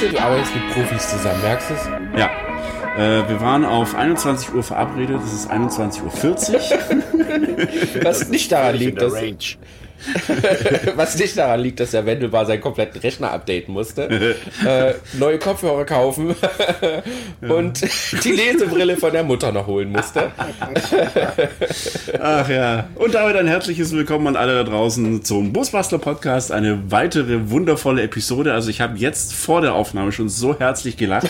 Siehst du, du arbeitest mit Profis zusammen, merkst du es? Ja. Äh, wir waren auf 21 Uhr verabredet, es ist 21.40 Uhr. Was nicht daran liegt, dass, Range. was nicht daran liegt, dass der Wendelbar seinen kompletten Rechner updaten musste, äh, neue Kopfhörer kaufen und die Lesebrille von der Mutter noch holen musste. Ach ja. Und damit ein herzliches Willkommen an alle da draußen zum Busbastler Podcast. Eine weitere wundervolle Episode. Also ich habe jetzt vor der Aufnahme schon so herzlich gelacht,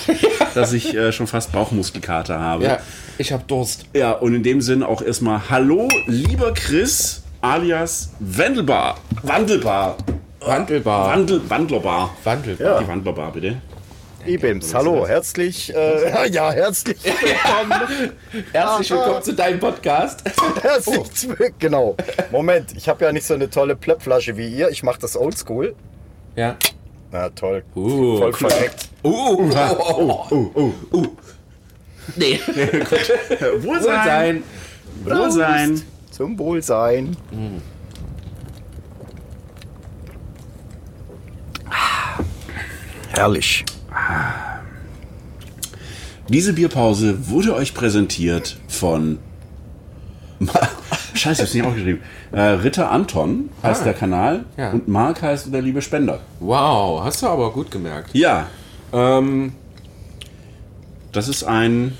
dass ich äh, schon fast Bauchmuskelkater habe. Ja, ich hab Durst. Ja, und in dem Sinn auch erstmal Hallo, lieber Chris, alias Wendelbar. Wandelbar. Wandelbar. Wandel, Wandlerbar. Wandelbar. Die Wandlerbar, bitte. Ibims, hallo, herzlich, äh, ja, herzlich willkommen. Herzlich willkommen zu deinem Podcast. herzlich, genau. Moment, ich habe ja nicht so eine tolle Plöppflasche wie ihr. Ich mache das oldschool. Ja. Na toll. Uh, Voll korrekt. uh, uh, oh, Oh, oh, oh. nee. Wohlsein. Wohlsein. Wohlsein. Zum Wohlsein. Herrlich. Diese Bierpause wurde euch präsentiert von. Scheiße, ich hab's nicht aufgeschrieben. Äh, Ritter Anton heißt Ah. der Kanal Ja. und Mark heißt der liebe Spender. Wow, hast du aber gut gemerkt. Ja, Ähm, das ist ein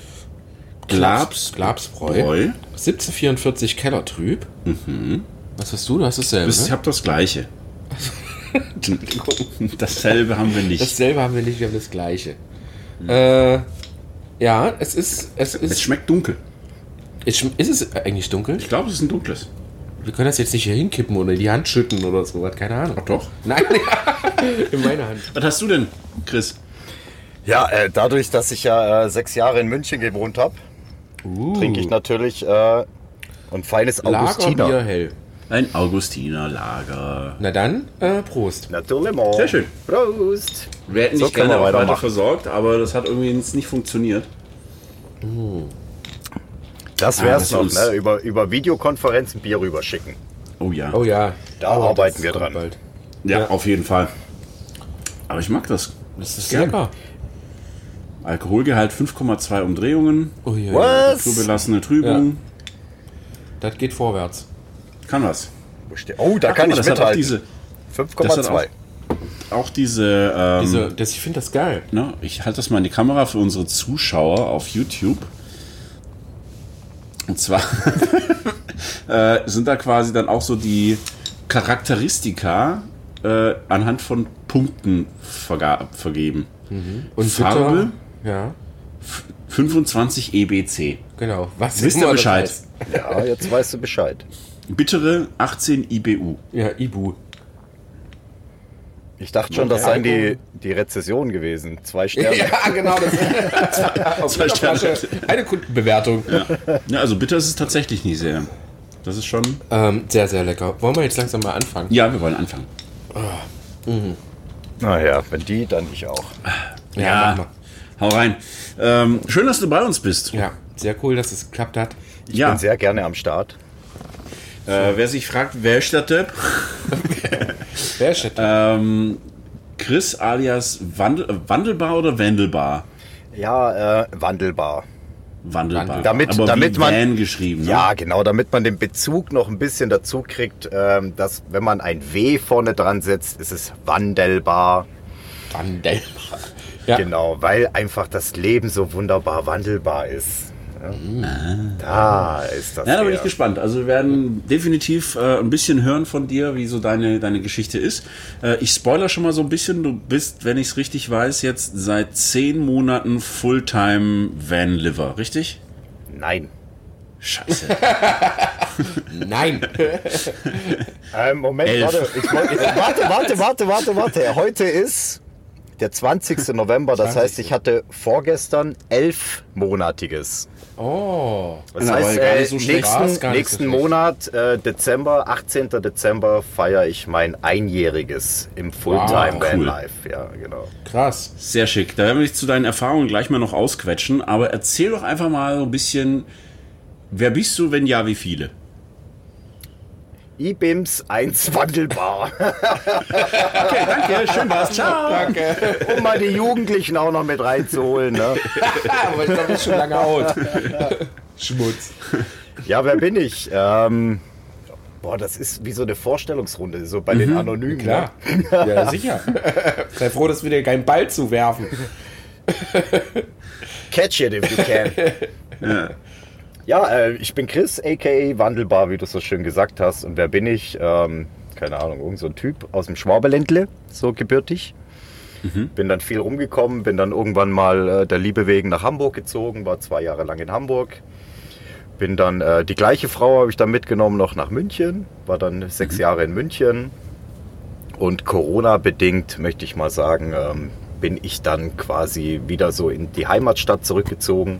Glabs Glabsbräu. Bräu. 1744 Kellertrüb. Mhm. Was hast du? Du hast dasselbe. Ich ne? habe das gleiche. Dasselbe haben wir nicht. Dasselbe haben wir nicht, wir haben das gleiche. Äh, ja, es ist. Es es ist. schmeckt dunkel. Es schm- ist es eigentlich dunkel? Ich glaube, es ist ein dunkles. Wir können das jetzt nicht hier hinkippen oder in die Hand schütten oder so. was, Keine Ahnung. Ach doch. Nein, in meiner Hand. Was hast du denn, Chris? Ja, äh, dadurch, dass ich ja äh, sechs Jahre in München gewohnt habe, trinke ich natürlich äh, ein feines Augustiner. Lagerbier hell. Ein Augustiner Lager. Na dann, äh, Prost. Natürlich. Sehr schön. Prost. Wir hätten So gerne weiter weitermachen. versorgt, aber das hat irgendwie nicht funktioniert. Das Ah, wär's das noch, ne? Über, über Videokonferenzen Bier rüberschicken. Oh ja. Oh ja. Da oh, arbeiten wir dran. Bald. Ja, Ja. auf jeden Fall. Aber ich mag das. Das ist lecker. Alkoholgehalt 5,2 Umdrehungen. Oh, ja, ja. Was? Zugelassene Trübung. Das geht vorwärts. Kann was. Oh, da Ach, kann mal, ich das hat auch mithalten. diese, das hat 5,2. auch diese, ähm, Diese, das, ich finde das geil. ne, ich halte das mal in die Kamera für unsere Zuschauer auf YouTube. Und zwar äh, sind da quasi dann auch so die Charakteristika äh, anhand von Punkten verga- vergeben. Und Farbe? Ja, 25 EBC. genau. Was Wisst ihr immer das Bescheid? heißt. Ja, jetzt weißt du Bescheid. Bittere 18 IBU. Ja, Ibu. Ich dachte schon, das seien die, die Rezessionen gewesen. Zwei Sterne. Ja, genau. Das Zwei jeder Sterne. Flasche eine Kundenbewertung. Ja, also bitter ist es tatsächlich nicht sehr. Das ist schon. Ähm, sehr, sehr lecker. Wollen wir jetzt langsam mal anfangen? Ja, wir wollen anfangen. Naja, wenn die, dann ich auch. mach mal. Hau rein. Ähm, schön, dass du bei uns bist. Ja, sehr cool, dass es geklappt hat. Ich Ja. bin sehr gerne am Start. Äh, wer sich fragt, wer ist der Typ? Wer ist das? Ähm, Chris alias Wandel, äh, Wandelbar oder Wandelbar? Ja, äh, wandelbar. Wandelbar. Wandelbar. Damit- Aber damit wie man- Van geschrieben. Ne? Ja, genau, damit man den Bezug noch ein bisschen dazu kriegt, ähm, dass wenn man ein W vorne dran setzt, ist es wandelbar. Wandel. Ja. Genau, weil einfach das Leben so wunderbar wandelbar ist. Ja. Da ist das. Ja, da bin ich gespannt. Also wir werden definitiv äh, ein bisschen hören von dir, wie so deine, deine Geschichte ist. Äh, ich spoiler schon mal so ein bisschen. Du bist, wenn ich es richtig weiß, jetzt seit zehn Monaten Fulltime Van-Liver, richtig? Nein. Scheiße. Nein. Ähm, Moment, Elf. warte, ich, warte, warte, warte, warte, warte. Heute ist der 20. November, das 20.. heißt, ich hatte vorgestern elfmonatiges. Oh. Das aber heißt, äh, so nächsten, nächsten so. Monat, äh, Dezember, 18. Dezember, feiere ich mein Einjähriges im Fulltime Wow, Van cool. Life. Ja, genau. Krass. Sehr schick. Da werden wir dich zu deinen Erfahrungen gleich mal noch ausquetschen. Aber erzähl doch einfach mal so ein bisschen, wer bist du, wenn ja, wie viele? IBIMS 1 wandelbar. Okay, danke, schön war's. Ciao. Danke. um mal die Jugendlichen auch noch mit reinzuholen. Ne? Aber ich glaube, das ist schon lange out. Schmutz. Ja, wer bin ich? Ähm, boah, das ist wie so eine Vorstellungsrunde, so bei den Anonymen. Klar. Ja, sicher. Sei froh, dass wir dir keinen Ball zuwerfen. Ne? Catch it if you can. Ja, äh, ich bin Chris, a.k.a. Wandelbar, wie du so schön gesagt hast. Und wer bin ich? Ähm, keine Ahnung, irgend so ein Typ aus dem Schwaberländle, so gebürtig. Bin dann viel rumgekommen, bin dann irgendwann mal äh, der Liebe wegen nach Hamburg gezogen, war zwei Jahre lang in Hamburg. Bin dann, äh, die gleiche Frau habe ich dann mitgenommen noch nach München, war dann sechs Jahre in München. Und Corona-bedingt, möchte ich mal sagen, ähm, bin ich dann quasi wieder so in die Heimatstadt zurückgezogen.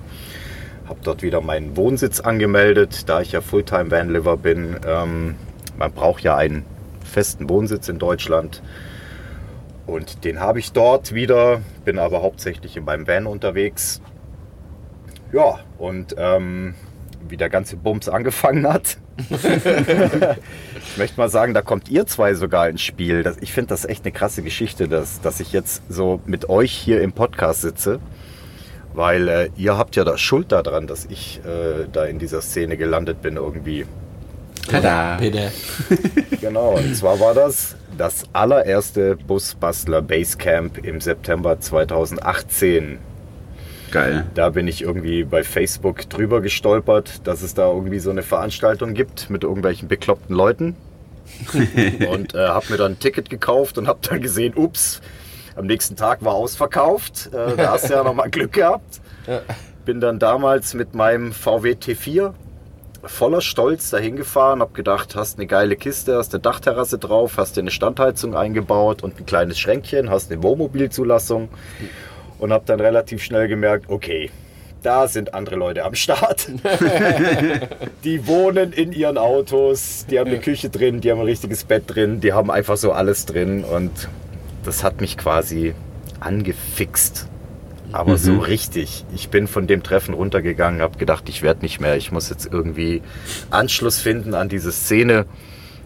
Habe dort wieder meinen Wohnsitz angemeldet, da ich ja Fulltime-Vanliver bin. Ähm, man braucht ja einen festen Wohnsitz in Deutschland. Und den habe ich dort wieder, bin aber hauptsächlich in meinem Van unterwegs. Ja, und ähm, wie der ganze Bums angefangen hat. ich möchte mal sagen, da kommt ihr zwei sogar ins Spiel. Das, ich finde das echt eine krasse Geschichte, dass, dass ich jetzt so mit euch hier im Podcast sitze. Weil äh, ihr habt ja da Schuld daran, dass ich äh, da in dieser Szene gelandet bin irgendwie. Tada. Bitte. Genau, und zwar war das das allererste Busbastler Basecamp im September 2018. Geil. Da bin ich irgendwie bei Facebook drüber gestolpert, dass es da irgendwie so eine Veranstaltung gibt mit irgendwelchen bekloppten Leuten. und äh, habe mir dann ein Ticket gekauft und habe dann gesehen, ups, am nächsten Tag war ausverkauft. Äh, da hast du ja nochmal Glück gehabt. Bin dann damals mit meinem VW T4 voller Stolz dahin gefahren, habe gedacht, hast eine geile Kiste, hast eine Dachterrasse drauf, hast dir eine Standheizung eingebaut und ein kleines Schränkchen, hast eine Wohnmobilzulassung und habe dann relativ schnell gemerkt, okay, da sind andere Leute am Start. die wohnen in ihren Autos, die haben eine Küche drin, die haben ein richtiges Bett drin, die haben einfach so alles drin und das hat mich quasi angefixt. Aber so richtig. Ich bin von dem Treffen runtergegangen, habe gedacht, ich werde nicht mehr. Ich muss jetzt irgendwie Anschluss finden an diese Szene.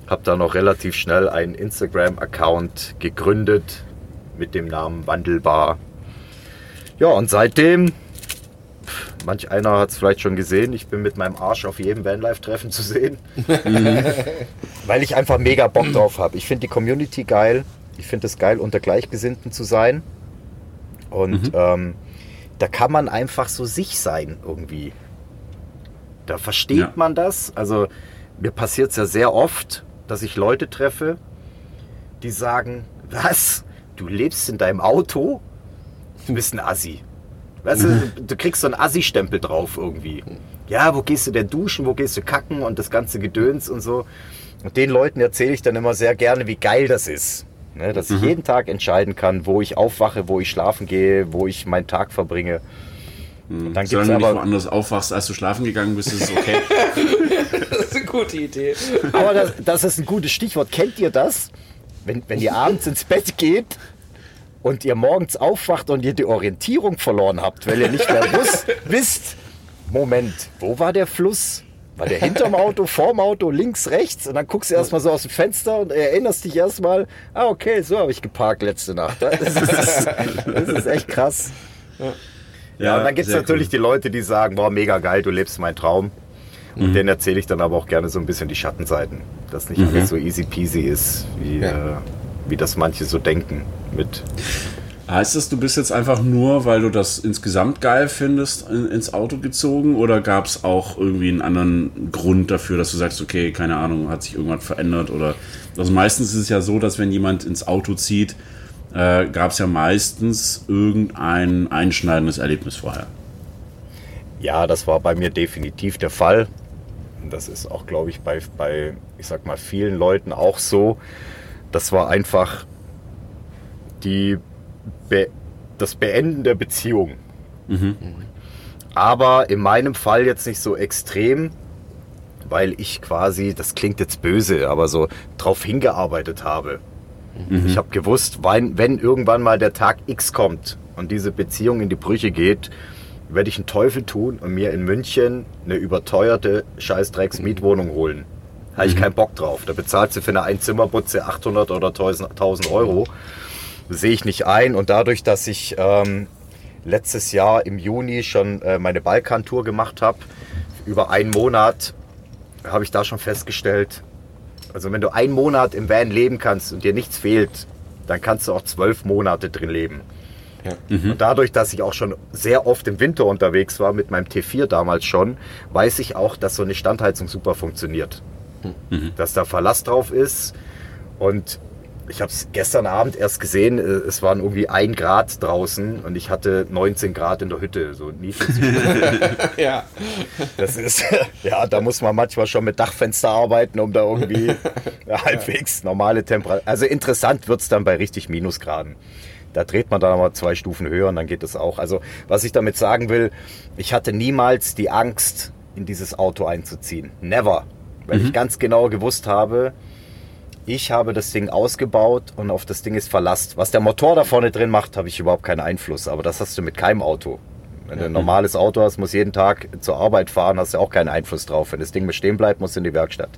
Habe da noch relativ schnell einen Instagram-Account gegründet mit dem Namen Wandelbar. Ja, und seitdem, manch einer hat es vielleicht schon gesehen, ich bin mit meinem Arsch auf jedem Vanlife-Treffen zu sehen. Weil ich einfach mega Bock drauf habe. Ich finde die Community geil. Ich finde es geil, unter Gleichgesinnten zu sein. Und ähm, da kann man einfach so sich sein irgendwie. Da versteht Ja. man das. Also mir passiert es ja sehr oft, dass ich Leute treffe, die sagen, was? Du lebst in deinem Auto? Du bist ein Assi. Weißt du, du kriegst so einen Assi-Stempel drauf irgendwie. Ja, wo gehst du denn duschen, wo gehst du kacken und das ganze Gedöns und so. Und den Leuten erzähle ich dann immer sehr gerne, wie geil das ist. Ne, dass ich jeden Tag entscheiden kann, wo ich aufwache, wo ich schlafen gehe, wo ich meinen Tag verbringe. Und dann gibt's Solange du nicht woanders aufwachst, als du schlafen gegangen bist, ist es okay. Das ist eine gute Idee. aber das, das ist ein gutes Stichwort. Kennt ihr das? Wenn, wenn ihr abends ins Bett geht und ihr morgens aufwacht und ihr die Orientierung verloren habt, weil ihr nicht mehr wusst, wisst, Moment, wo war der Fluss? War der hinterm Auto, vorm Auto, links, rechts? Und dann guckst du erstmal so aus dem Fenster und erinnerst dich erstmal, ah, okay, so habe ich geparkt letzte Nacht. Das ist, das ist echt krass. Ja, und dann gibt es natürlich cool. die Leute, die sagen, boah, mega geil, du lebst meinen Traum. Und denen erzähle ich dann aber auch gerne so ein bisschen die Schattenseiten. Dass nicht alles so easy peasy ist, wie, Ja. äh, wie das manche so denken. Mit Heißt das, du bist jetzt einfach nur, weil du das insgesamt geil findest, in, ins Auto gezogen? Oder gab es auch irgendwie einen anderen Grund dafür, dass du sagst, okay, keine Ahnung, hat sich irgendwas verändert? Oder also meistens ist es ja so, dass wenn jemand ins Auto zieht, äh, gab es ja meistens irgendein einschneidendes Erlebnis vorher. Ja, das war bei mir definitiv der Fall. Und das ist auch, glaube ich, bei, bei, ich sag mal, vielen Leuten auch so. Das war einfach die Be das Beenden der Beziehung. Aber in meinem Fall jetzt nicht so extrem, weil ich quasi, das klingt jetzt böse, aber so drauf hingearbeitet habe. Ich habe gewusst, wenn, wenn irgendwann mal der Tag X kommt und diese Beziehung in die Brüche geht, werde ich einen Teufel tun und mir in München eine überteuerte Scheißdrecks-Mietwohnung holen. Habe ich keinen Bock drauf. Da bezahlst du für eine Einzimmerbutze 800 oder 1000 Euro. Sehe ich nicht ein. Und dadurch, dass ich ähm, letztes Jahr im Juni schon äh, meine Balkantour gemacht habe, über einen Monat, habe ich da schon festgestellt, also wenn du einen Monat im Van leben kannst und dir nichts fehlt, dann kannst du auch zwölf Monate drin leben. Ja. Und dadurch, dass ich auch schon sehr oft im Winter unterwegs war, mit meinem T4 damals schon, weiß ich auch, dass so eine Standheizung super funktioniert. Dass da Verlass drauf ist. Und ich habe es gestern Abend erst gesehen, äh, es waren irgendwie ein Grad draußen und ich hatte 19 Grad in der Hütte. So ja. Das ist, ja, da muss man manchmal schon mit Dachfenster arbeiten, um da irgendwie halbwegs normale Temperatur. Also interessant wird es dann bei richtig Minusgraden. Da dreht man dann mal zwei Stufen höher und dann geht es auch. Also, was ich damit sagen will, ich hatte niemals die Angst, in dieses Auto einzuziehen. Never. Weil ich ganz genau gewusst habe, ich habe das Ding ausgebaut und auf das Ding ist Verlass. Was der Motor da vorne drin macht, habe ich überhaupt keinen Einfluss. Aber das hast du mit keinem Auto. Wenn du ein normales Auto hast, muss jeden Tag zur Arbeit fahren, hast du auch keinen Einfluss drauf. Wenn das Ding mal stehen bleibt, musst du in die Werkstatt.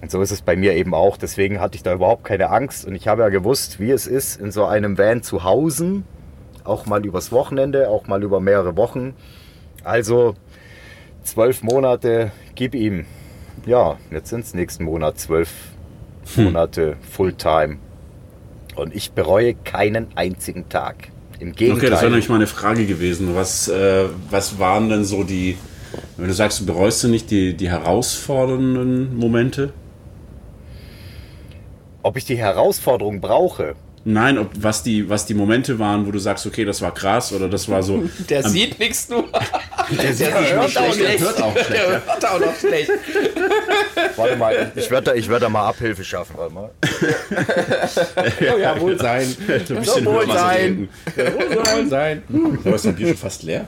Und so ist es bei mir eben auch. Deswegen hatte ich da überhaupt keine Angst. Und ich habe ja gewusst, wie es ist, in so einem Van zu hausen. Auch mal übers Wochenende, auch mal über mehrere Wochen. Also zwölf Monate, gib ihm. Ja, jetzt sind es nächsten Monat zwölf Monate Fulltime. Und ich bereue keinen einzigen Tag. Im Gegenteil. Okay, das wäre nämlich meine Frage gewesen. Was, äh, was waren denn so die, wenn du sagst, du bereust du nicht die, die herausfordernden Momente? Ob ich die Herausforderung brauche? Nein, ob, was, die, was die Momente waren, wo du sagst, okay, das war krass oder das war so. Der am- sieht nichts nur. der sieht Der nicht hört auch schlecht, der schlecht. hört auch schlecht. Der ja. hört auch noch schlecht. Warte mal, ich werde da, ich werd da mal Abhilfe schaffen. Warte mal. Oh ja, wohl sein. So ein bisschen wohl sein. Wohl sein. Aber ist dein Bier schon fast leer?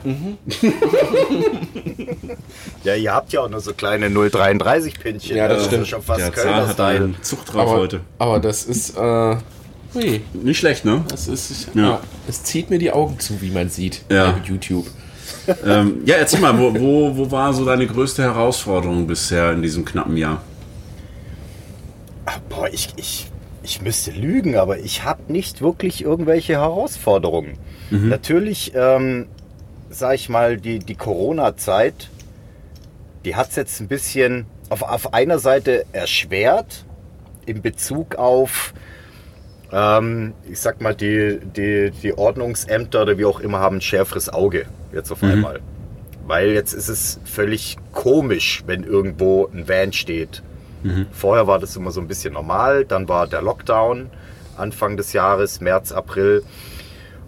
Ja, ihr habt ja auch nur so kleine 0,33-Pinchen. Ja, das ist stimmt. schon fast Der Kölner Zahn hat einen Zucht drauf Aber, heute. aber das ist, äh, hui, Nicht schlecht, ne? das ist, Ja. ja. es zieht mir die Augen zu, wie man sieht Ja. bei YouTube. Ähm, ja, erzähl mal, wo, wo, wo war so deine größte Herausforderung bisher in diesem knappen Jahr? Ach, Boah, ich, ich, ich müsste lügen, aber ich habe nicht wirklich irgendwelche Herausforderungen. Natürlich, ähm, sag ich mal, die, die Corona-Zeit, die hat es jetzt ein bisschen auf, auf einer Seite erschwert in Bezug auf, ähm, ich sag mal, die, die, die Ordnungsämter oder wie auch immer haben ein schärferes Auge jetzt auf einmal. Weil jetzt ist es völlig komisch, wenn irgendwo ein Van steht. Vorher war das immer so ein bisschen normal, dann war der Lockdown Anfang des Jahres, März, April.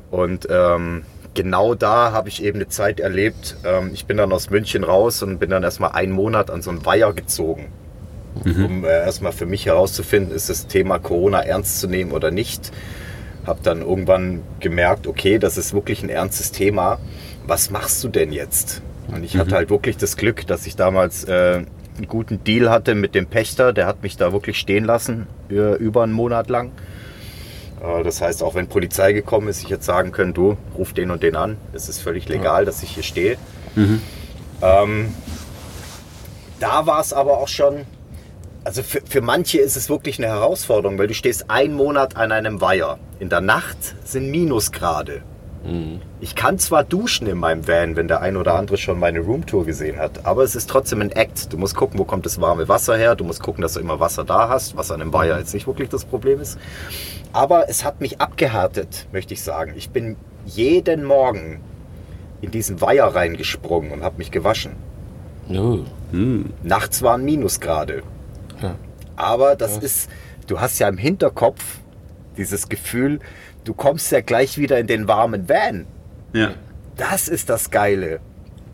Und ähm, genau da habe ich eben eine Zeit erlebt. Ähm, ich bin dann aus München raus und bin dann erstmal einen Monat an so einen Weiher gezogen, um äh, erstmal für mich herauszufinden, ist das Thema Corona ernst zu nehmen oder nicht. Habe dann irgendwann gemerkt, okay, das ist wirklich ein ernstes Thema. Was machst du denn jetzt? Und ich hatte halt wirklich das Glück, dass ich damals äh, einen guten Deal hatte mit dem Pächter. Der hat mich da wirklich stehen lassen, äh, über einen Monat lang. Äh, Das heißt, auch wenn Polizei gekommen ist, ich jetzt sagen können, du, ruf den und den an. Es ist völlig legal, dass ich hier stehe. Ähm, da war es aber auch schon, also für, für manche ist es wirklich eine Herausforderung, weil du stehst einen Monat an einem Weiher. In der Nacht sind Minusgrade. Ich kann zwar duschen in meinem Van, wenn der ein oder andere schon meine Roomtour gesehen hat, aber es ist trotzdem ein Act. Du musst gucken, wo kommt das warme Wasser her. Du musst gucken, dass du immer Wasser da hast, was an einem Weiher jetzt nicht wirklich das Problem ist. Aber es hat mich abgehärtet, möchte ich sagen. Ich bin jeden Morgen in diesen Weiher reingesprungen und habe mich gewaschen. Oh. Nachts waren Minusgrade. Ja. Aber das ist, du hast ja im Hinterkopf dieses Gefühl, du kommst ja gleich wieder in den warmen Van. Ja. Das ist das Geile.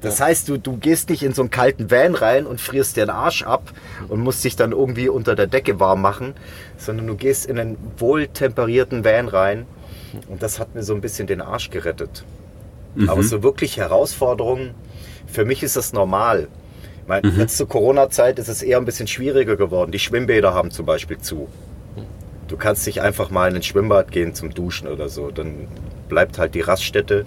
Das heißt, du, du gehst nicht in so einen kalten Van rein und frierst dir den Arsch ab und musst dich dann irgendwie unter der Decke warm machen, sondern du gehst in einen wohltemperierten Van rein und das hat mir so ein bisschen den Arsch gerettet. Aber so wirklich Herausforderungen, für mich ist das normal. Ich meine, jetzt zur Corona-Zeit ist es eher ein bisschen schwieriger geworden. Die Schwimmbäder haben zum Beispiel zu. Du kannst nicht einfach mal in ein Schwimmbad gehen zum Duschen oder so. Dann bleibt halt die Raststätte.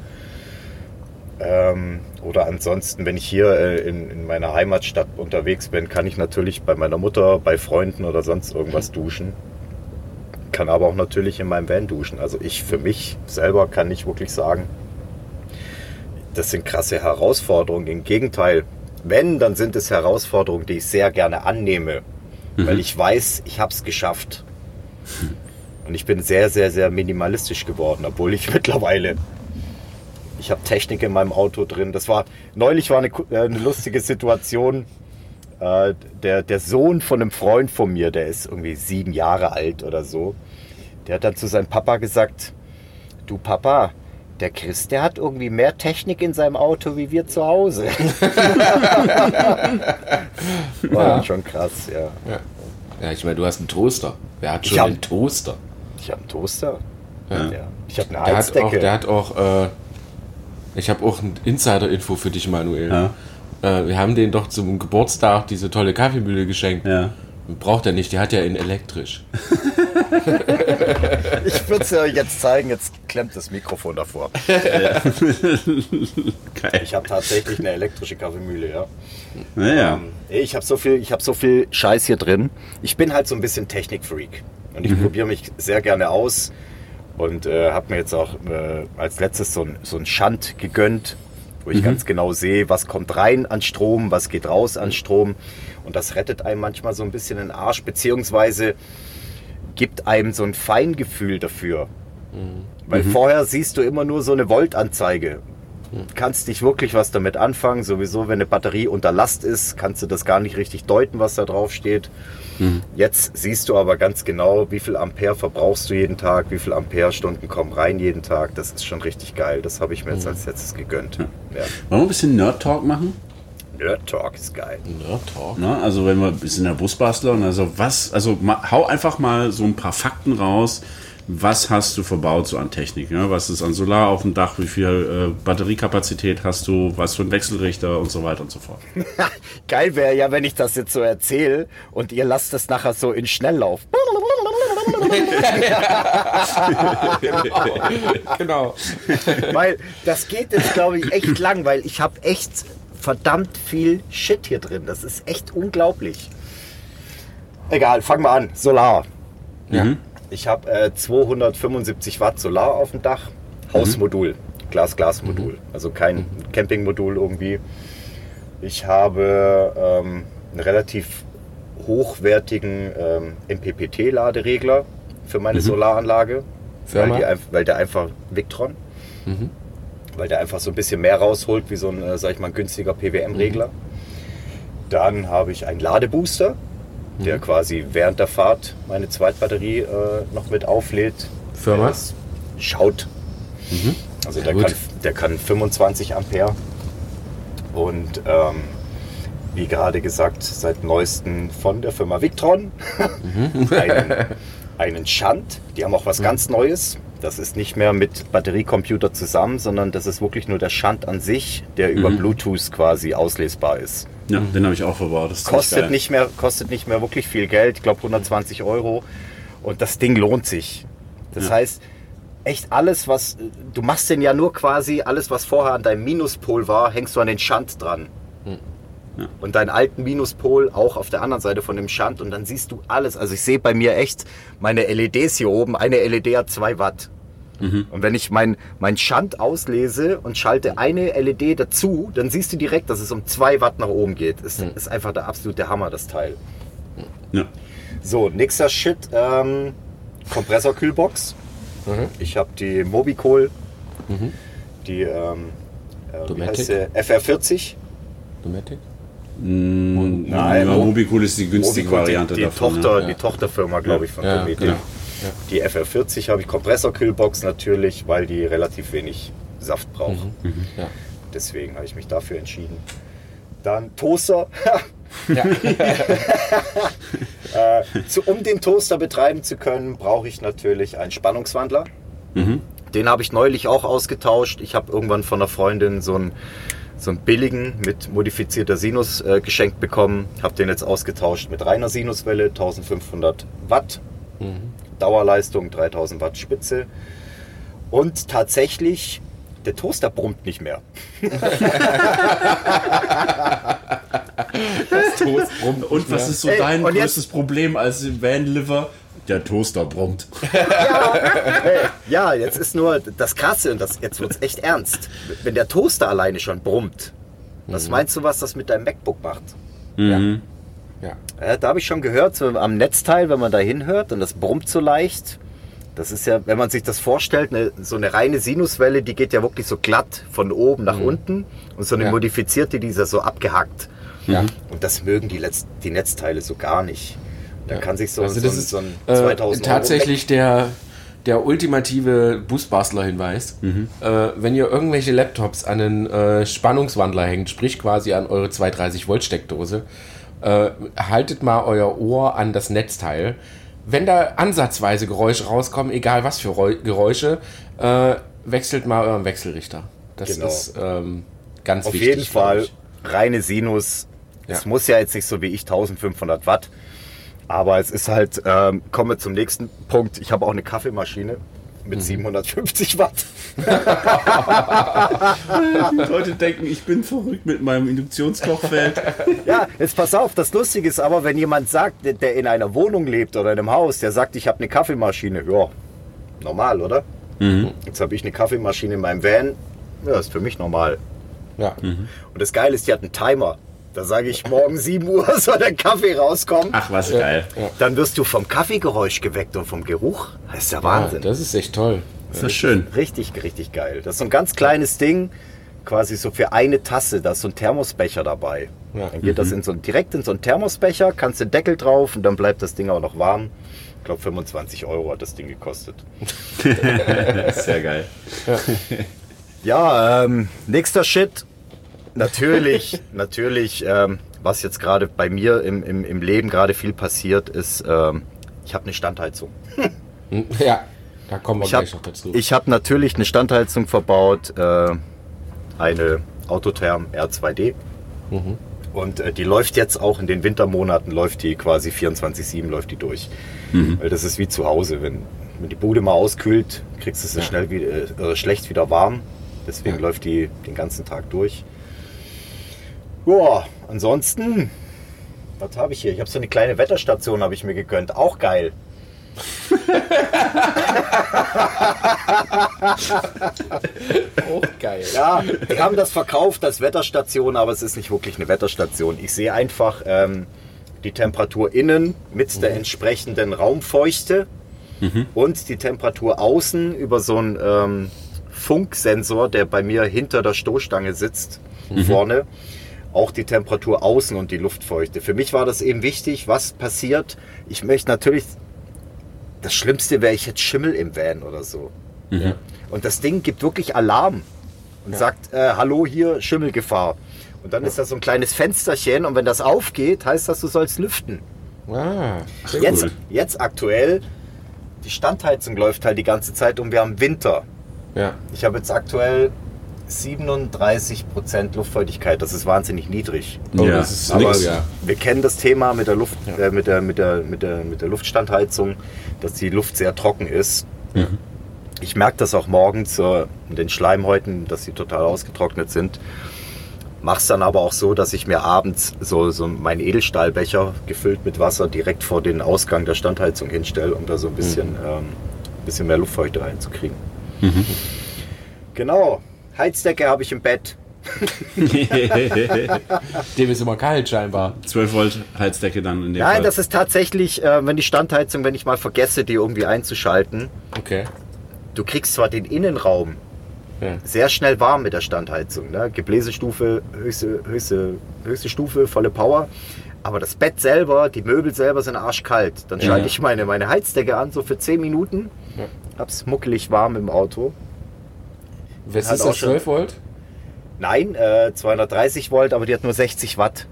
Ähm, oder ansonsten, wenn ich hier äh, in, in meiner Heimatstadt unterwegs bin, kann ich natürlich bei meiner Mutter, bei Freunden oder sonst irgendwas duschen. Kann aber auch natürlich in meinem Van duschen. Also ich für mich selber kann nicht wirklich sagen, das sind krasse Herausforderungen. Im Gegenteil, wenn, dann sind es Herausforderungen, die ich sehr gerne annehme, weil ich weiß, ich habe es geschafft. Und ich bin sehr, sehr, sehr minimalistisch geworden, obwohl ich mittlerweile ich habe Technik in meinem Auto drin. Das war neulich war eine, äh, eine lustige Situation. Äh, der, der Sohn von einem Freund von mir, der ist irgendwie sieben Jahre alt oder so, der hat dann zu seinem Papa gesagt: Du Papa, der Chris, der hat irgendwie mehr Technik in seinem Auto wie wir zu Hause. war dann schon krass, ja. Ja. ja, ich meine, du hast einen Toaster. Wer hat schon hab- einen Toaster? Ich habe einen Toaster. Ja. Ja. Ich habe eine Der hat auch, Heizdecke. der hat auch, äh, ich habe auch ein Insider-Info für dich, Manuel. Ja. Äh, wir haben den doch zum Geburtstag diese tolle Kaffeemühle geschenkt. Ja. Braucht er nicht, die hat ja in elektrisch. ich würde es euch jetzt zeigen, jetzt klemmt das Mikrofon davor. Geil. Ich habe tatsächlich eine elektrische Kaffeemühle, ja. Naja. Ähm, ich habe so viel, ich habe so viel Scheiß hier drin. Ich bin halt so ein bisschen Technikfreak und ich probiere mich sehr gerne aus und äh, habe mir jetzt auch äh, als letztes so ein, so ein Shant gegönnt, wo ich ganz genau sehe, was kommt rein an Strom, was geht raus an Strom und das rettet einem manchmal so ein bisschen den Arsch beziehungsweise gibt einem so ein Feingefühl dafür. Weil vorher siehst du immer nur so eine Voltanzeige. Kannst nicht wirklich was damit anfangen. Sowieso, wenn eine Batterie unter Last ist, kannst du das gar nicht richtig deuten, was da drauf steht. Jetzt siehst du aber ganz genau, wie viel Ampere verbrauchst du jeden Tag, wie viel Amperestunden kommen rein jeden Tag. Das ist schon richtig geil. Das habe ich mir jetzt als letztes gegönnt. Ja. Wollen wir ein bisschen Nerd-Talk machen? Nerd Talk ist geil. Nerd Talk. Ne? Also wenn wir wir sind der Busbastler und also was, also ma, hau einfach mal so ein paar Fakten raus. Was hast du verbaut so an Technik? Ne? Was ist an Solar auf dem Dach? Wie viel äh, Batteriekapazität hast du? Was für ein Wechselrichter und so weiter und so fort. Geil wäre ja, wenn ich das jetzt so erzähle und ihr lasst es nachher so in Schnelllauf. Genau. weil das geht jetzt, glaube ich, echt lang, weil ich habe echt verdammt viel Shit hier drin. Das ist echt unglaublich. Egal, fangen wir an. Solar. Ja. Ich habe äh, 275 Watt Solar auf dem Dach. Hausmodul. Glas-Glas-Modul. Also kein Campingmodul irgendwie. Ich habe ähm, einen relativ hochwertigen ähm, MPPT-Laderegler für meine Solaranlage. Firma? Weil, die, weil der einfach Victron. Weil der einfach so ein bisschen mehr rausholt wie so ein, äh, sag ich mal, günstiger PWM-Regler. Dann habe ich einen Ladebooster, der quasi während der Fahrt meine Zweitbatterie äh, noch mit auflädt. Firma? Schaut. Also der kann, der kann 25 Ampere. Und ähm, wie gerade gesagt, seit neuestem von der Firma Victron einen, einen Shunt. Die haben auch was ganz Neues. Das ist nicht mehr mit Batteriecomputer zusammen, sondern das ist wirklich nur der Shunt an sich, der über Bluetooth quasi auslesbar ist. Ja, den habe ich auch verbaut. Kostet nicht, mehr, kostet nicht mehr wirklich viel Geld, ich glaube 120 Euro. Und das Ding lohnt sich. Das Ja. heißt, echt alles, was. Du machst den ja nur quasi, alles, was vorher an deinem Minuspol war, hängst du an den Schand dran. Ja. Und deinen alten Minuspol auch auf der anderen Seite von dem Schand und dann siehst du alles. Also ich sehe bei mir echt meine LEDs hier oben. Eine LED hat 2 Watt. Und wenn ich mein, mein Schand auslese und schalte eine LED dazu, dann siehst du direkt, dass es um 2 Watt nach oben geht. Das ist einfach der absolute Hammer, das Teil. Ja. So, nächster Shit. Ähm, Kompressorkühlbox. Ich habe die Mobicol. Die ähm, äh, wie Dometic? heißt sie? FR40. Dometic? Mm, Nein, ja, Mo- Mobicool ist die günstige Mobicol, Variante die, die davon. Tochter, ja. die Tochterfirma, glaube ich, von Ja, Dometic. genau. Die FR40 habe ich Kompressorkühlbox natürlich, weil die relativ wenig Saft braucht. Ja. Deswegen habe ich mich dafür entschieden. Dann Toaster. Ja. äh, zu, um den Toaster betreiben zu können, brauche ich natürlich einen Spannungswandler. Den habe ich neulich auch ausgetauscht. Ich habe irgendwann von einer Freundin so einen, so einen billigen mit modifizierter Sinus äh, geschenkt bekommen. Habe den jetzt ausgetauscht mit reiner Sinuswelle, 1500 Watt. Dauerleistung 3000 Watt Spitze. Und tatsächlich der Toaster brummt nicht mehr. Toast brummt. Und was ist so Ey, dein und jetzt- größtes Problem als Vanliver? Der Toaster brummt. Hey, ja, jetzt ist nur das Krasse und das, jetzt wird's echt ernst. Wenn der Toaster alleine schon brummt, was meinst du, was das mit deinem MacBook macht? Ja. Mhm. ja. Ja, da habe ich schon gehört, so am Netzteil, wenn man da hinhört und das brummt so leicht. Das ist ja, wenn man sich das vorstellt, eine, so eine reine Sinuswelle, die geht ja wirklich so glatt von oben nach unten und so eine Ja. modifizierte, die ist ja so abgehackt. Ja. Und das mögen die, Letz die Netzteile so gar nicht. Da kann sich so, Also so, das ein- ist so ein äh, 2000 tatsächlich der, der ultimative Boostbastler-Hinweis. Äh, wenn ihr irgendwelche Laptops an einen äh, Spannungswandler hängt, sprich quasi an eure 230 Volt Steckdose, äh, haltet mal euer Ohr an das Netzteil. Wenn da ansatzweise Geräusche rauskommen, egal was für Reu Geräusche, äh, wechselt mal euren Wechselrichter. Das Genau. ist ähm, ganz Auf wichtig. jeden glaub Fall reine Sinus. Es Ja. muss ja jetzt nicht so wie ich 1500 Watt. Aber es ist halt, ähm, kommen wir zum nächsten Punkt. Ich habe auch eine Kaffeemaschine Mhm. mit 750 Watt. Die Leute denken, ich bin verrückt mit meinem Induktionskochfeld. Ja, jetzt pass auf, das Lustige ist aber, wenn jemand sagt, der- der in einer Wohnung lebt oder in einem Haus, der sagt, ich habe eine Kaffeemaschine. Ja, normal, oder? Jetzt habe ich eine Kaffeemaschine in meinem Van. Ja, ist für mich normal. Ja. Und das Geile ist, die hat einen Timer. Da sage ich, morgen 7 Uhr soll der Kaffee rauskommen. Ach, was geil. Dann wirst du vom Kaffeegeräusch geweckt und vom Geruch. Das ist der Ah, Wahnsinn. das ist echt toll. Das ist schön. Richtig, richtig geil. Das ist so ein ganz kleines Ding, quasi so für eine Tasse. Da ist so ein Thermosbecher dabei. Ja. Dann geht das in so, ein- direkt in so einen Thermosbecher, kannst den Deckel drauf und dann bleibt das Ding auch noch warm. Ich glaube, 25 Euro hat das Ding gekostet. Sehr geil. Ja, ähm, nächster Shit. Natürlich, natürlich, ähm, was jetzt gerade bei mir im, im, im Leben gerade viel passiert, ist, ähm, ich habe eine Standheizung. Hm, Ja, da kommen wir Ich habe gleich noch dazu. ich hab natürlich eine Standheizung verbaut, äh, eine Autotherm R2D. Mhm. Und äh, die läuft jetzt auch in den Wintermonaten, läuft die quasi 24-7 läuft die durch. Weil das ist wie zu Hause. Wenn, wenn die Bude mal auskühlt, kriegst du sie Ja. schnell wieder, äh, schlecht wieder warm. Deswegen Ja. läuft die den ganzen Tag durch. Ja, ansonsten, was habe ich hier? Ich habe so eine kleine Wetterstation, habe ich mir gegönnt. Auch geil. Oh, geil. Ja, die haben das verkauft als Wetterstation, aber es ist nicht wirklich eine Wetterstation. Ich sehe einfach ähm, die Temperatur innen mit der entsprechenden Raumfeuchte und die Temperatur außen über so einen ähm, Funksensor, der bei mir hinter der Stoßstange sitzt, vorne. Auch die Temperatur außen und die Luftfeuchte. Für mich war das eben wichtig, was passiert. Ich möchte natürlich, das Schlimmste wäre, ich hätte Schimmel im Van oder so. Ja. Und das Ding gibt wirklich Alarm und sagt, äh, hallo hier, Schimmelgefahr. Und dann ist da so ein kleines Fensterchen und wenn das aufgeht, heißt das, du sollst lüften. Ah, sehr Jetzt, jetzt aktuell, die Standheizung läuft halt die ganze Zeit und wir haben Winter. Ja. Ich habe jetzt aktuell 37% Luftfeuchtigkeit, das ist wahnsinnig niedrig. Oh, Ja, das ist Aber nix, ja. wir kennen das Thema mit der, Luft, äh, mit, der, mit, der, mit, der, mit der Luftstandheizung, dass die Luft sehr trocken ist. Ich merke das auch morgens äh, in den Schleimhäuten, dass sie total ausgetrocknet sind. Mach's dann aber auch so, dass ich mir abends so, so meinen Edelstahlbecher gefüllt mit Wasser direkt vor den Ausgang der Standheizung hinstelle, um da so ein bisschen, ähm, bisschen mehr Luftfeuchte reinzukriegen. Genau. Heizdecke habe ich im Bett. Dem ist immer kalt scheinbar. 12 Volt Heizdecke dann in dem Nein, Fall. das ist tatsächlich, äh, wenn die Standheizung, wenn ich mal vergesse, die irgendwie einzuschalten, Okay. du kriegst zwar den Innenraum Ja. sehr schnell warm mit der Standheizung. Ne? Gebläsestufe, höchste, höchste, höchste Stufe, volle Power. Aber das Bett selber, die Möbel selber sind arschkalt. Dann Ja. schalte ich meine, meine Heizdecke an, so für 10 Minuten. Ja. Hab's muckelig warm im Auto. Was ist das, schon- 12 Volt? Nein, äh, 230 Volt, aber die hat nur 60 Watt.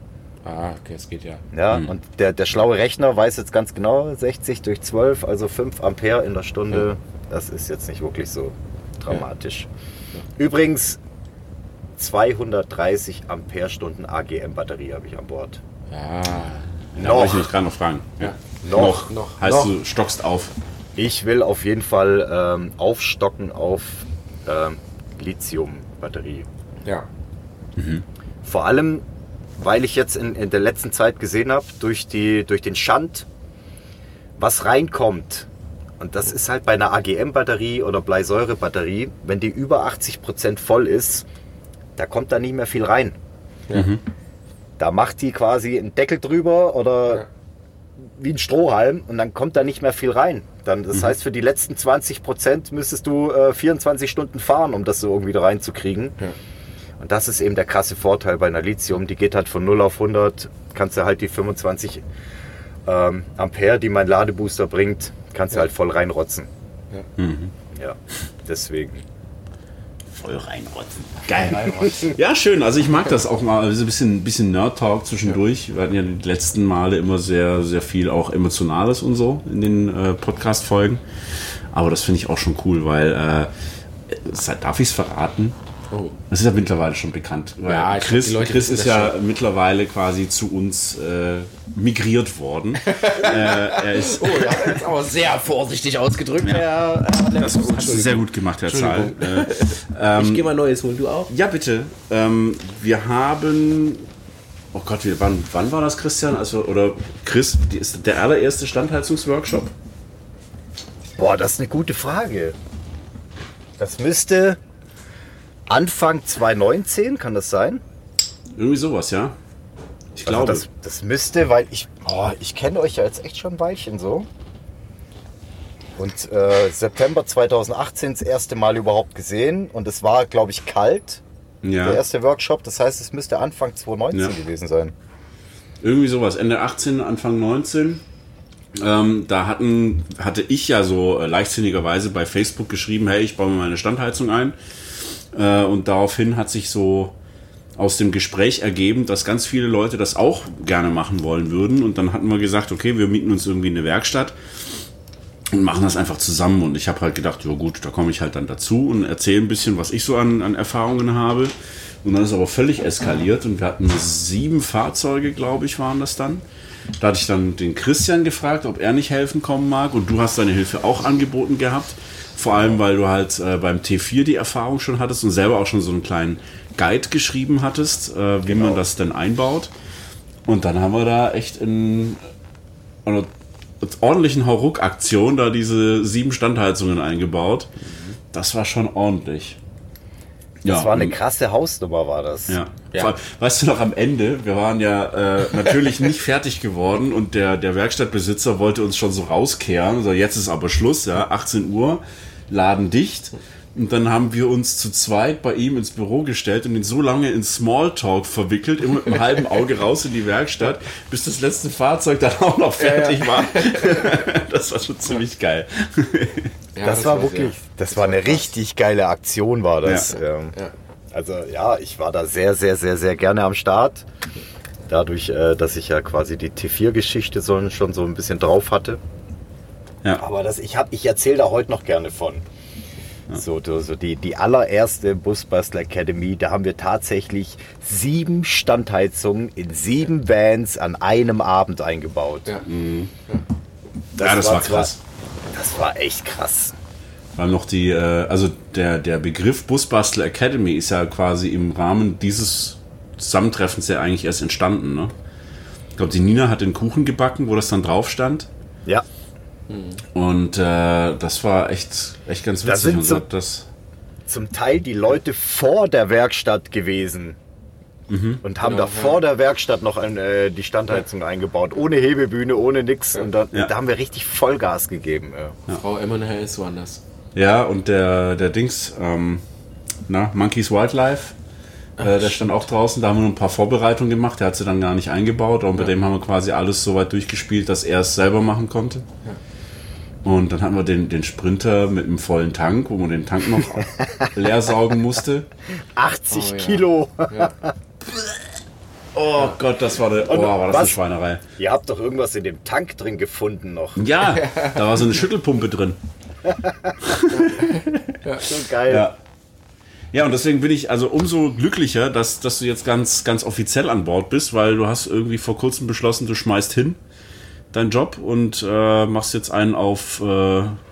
Ah, okay, es geht ja. Ja, und der, der schlaue Rechner weiß jetzt ganz genau, 60 durch 12, also 5 Ampere in der Stunde. Das ist jetzt nicht wirklich so dramatisch. Übrigens, 230 Ampere-Stunden AGM-Batterie habe ich an Bord. Ja. da wollte ich mich gerade noch fragen. Ja. Noch. Noch. Heißt, noch. du stockst auf. Ich will auf jeden Fall ähm, aufstocken auf ähm, Lithium-Batterie. Ja. Vor allem, weil ich jetzt in, in der letzten Zeit gesehen habe, durch, die, durch den Schand, was reinkommt. Und das ist halt bei einer AGM-Batterie oder Bleisäure-Batterie, wenn die über 80% voll ist, da kommt da nicht mehr viel rein. Da macht die quasi einen Deckel drüber oder Ja. wie ein Strohhalm und dann kommt da nicht mehr viel rein. Dann, das heißt, für die letzten 20% müsstest du äh, 24 Stunden fahren, um das so irgendwie da reinzukriegen. Ja. Und das ist eben der krasse Vorteil bei einer Lithium. Die geht halt von 0 auf 100, kannst du halt die 25 ähm, Ampere, die mein Ladebooster bringt, kannst du Ja. halt voll reinrotzen. Ja. Ja, deswegen. Voll reinrotzen. Geil. Ja, schön. Also ich mag das auch mal. Also ein bisschen, bisschen Nerd-Talk zwischendurch. Wir hatten ja die letzten Male immer sehr, sehr viel auch Emotionales und so in den äh, Podcast-Folgen. Aber das finde ich auch schon cool, weil, äh, darf ich es verraten? Oh. Das ist ja mittlerweile schon bekannt. Weil Ja, ich glaub, Chris, die Leute Chris wissen ist ja schon. mittlerweile quasi zu uns äh, migriert worden. äh, er ist, Oh, ja, jetzt aber sehr vorsichtig ausgedrückt. Ja. das hast du sehr gut gemacht, Herr Zahl. Äh, Ich gehe mal Neues holen, du auch? Ja, bitte. Ähm, wir haben. Oh Gott, wie, wann, wann war das, Christian? Also, oder Chris, die ist der allererste Standheizungsworkshop? Boah, das ist eine gute Frage. Das müsste Anfang 2019, kann das sein? Irgendwie sowas, ja? Ich Also glaube. das, das müsste, weil ich, oh, ich kenne euch ja jetzt echt schon ein Weilchen so. Und äh, September 2018 das erste Mal überhaupt gesehen. Und es war, glaube ich, kalt, der ja, erste Workshop. Das heißt, es müsste Anfang 2019 Ja. gewesen sein. irgendwie sowas. Ende 18, Anfang 19. Ähm, da hatten, hatte ich ja so äh, leichtsinnigerweise bei Facebook geschrieben, hey, ich baue mir meine Standheizung ein. Äh, und daraufhin hat sich so aus dem Gespräch ergeben, dass ganz viele Leute das auch gerne machen wollen würden. Und dann hatten wir gesagt, okay, wir mieten uns irgendwie eine Werkstatt und machen das einfach zusammen. Und ich habe halt gedacht, ja gut, da komme ich halt dann dazu und erzähle ein bisschen, was ich so an, an Erfahrungen habe. Und dann ist aber völlig eskaliert und wir hatten sieben Fahrzeuge, glaube ich, waren das dann. Da hatte ich dann den Christian gefragt, ob er nicht helfen kommen mag. Und du hast deine Hilfe auch angeboten gehabt. Vor allem, weil du halt äh, beim T4 die Erfahrung schon hattest und selber auch schon so einen kleinen Guide geschrieben hattest, äh, wie man das denn einbaut. Und dann haben wir da echt in einer ordentlichen Hauruck-Aktion da diese sieben Standheizungen eingebaut. Das war schon ordentlich. Das war eine krasse Hausnummer, war das. ja. Ja. Vor allem, Weißt du noch, am Ende, wir waren ja äh, natürlich nicht fertig geworden und der, der Werkstattbesitzer wollte uns schon so rauskehren. So, jetzt ist aber Schluss, ja, 18 Uhr, Laden dicht. Und dann haben wir uns zu zweit bei ihm ins Büro gestellt und ihn so lange in Smalltalk verwickelt, immer mit einem halben Auge raus in die Werkstatt, bis das letzte Fahrzeug dann auch noch fertig war. das war schon ziemlich geil. Ja, das, war sehr- wirklich, das war eine richtig geile Aktion, war das. Ja. Ähm, Ja. Also ja, ich war da sehr, sehr, sehr, sehr gerne am Start. Dadurch, äh, dass ich ja quasi die T4-Geschichte so, schon so ein bisschen drauf hatte. Ja. Aber das, ich, hab- ich erzähle da heute noch gerne von. So, so die, die allererste Busbastler Academy, da haben wir tatsächlich sieben Standheizungen in sieben Vans an einem Abend eingebaut. Ja. ja, das war zwar- krass. Das war echt krass. Weil noch die, äh, also der, der Begriff Busbastel Academy ist ja quasi im Rahmen dieses Zusammentreffens ja eigentlich erst entstanden. Ne? Ich glaube, die Nina hat den Kuchen gebacken, wo das dann drauf stand. Ja, Und äh, das war echt, echt ganz Da witzig. sind Und so- hat das, zum Teil die Leute vor der Werkstatt gewesen. Und haben da vor der Werkstatt noch ein, äh, die Standheizung eingebaut. Ohne Hebebühne, ohne nix. Und dann, Ja. da haben wir richtig Vollgas gegeben. Ja. Frau Emmernhells waren das. ja, und der, der Dings, ähm, na, Monkeys Wildlife, äh, der stand auch draußen. Da haben wir noch ein paar Vorbereitungen gemacht. Der hat sie dann gar nicht eingebaut. Und bei dem haben wir quasi alles so weit durchgespielt, dass er es selber machen konnte. Und dann hatten wir den, den Sprinter mit einem vollen Tank, wo man den Tank noch leer saugen musste. 80 Oh, ja. Kilo. Oh Gott, das war, eine, oh, war das eine? Schweinerei. Ihr habt doch irgendwas in dem Tank drin gefunden noch. Ja, da war so eine Schüttelpumpe drin. So geil. Ja. Ja, und deswegen bin ich also umso glücklicher, dass, dass du jetzt ganz, ganz offiziell an Bord bist, weil du hast irgendwie vor kurzem beschlossen, du schmeißt hin deinen Job und äh, machst jetzt einen auf äh,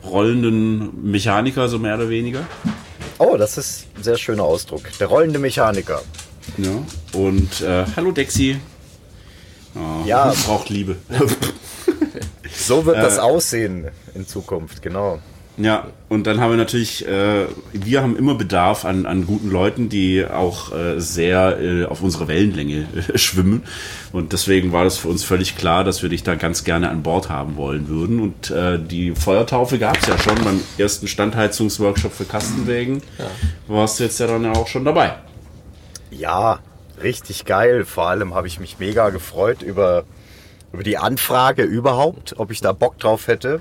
rollenden Mechaniker, so mehr oder weniger. Oh, das ist ein sehr schöner Ausdruck. Der rollende Mechaniker. Ja. Und äh, hallo Dexi. Oh, Ja. Braucht Liebe. So wird das aussehen in Zukunft, genau. Ja, und dann haben wir natürlich, äh, wir haben immer Bedarf an, an guten Leuten, die auch äh, sehr äh, auf unserer Wellenlänge äh, schwimmen. Und deswegen war das für uns völlig klar, dass wir dich da ganz gerne an Bord haben wollen würden. Und äh, die Feuertaufe gab es ja schon beim ersten Standheizungsworkshop für Kastenwägen. Warst du jetzt ja dann ja auch schon dabei. Ja, richtig geil. Vor allem habe ich mich mega gefreut über, über die Anfrage überhaupt, ob ich da Bock drauf hätte.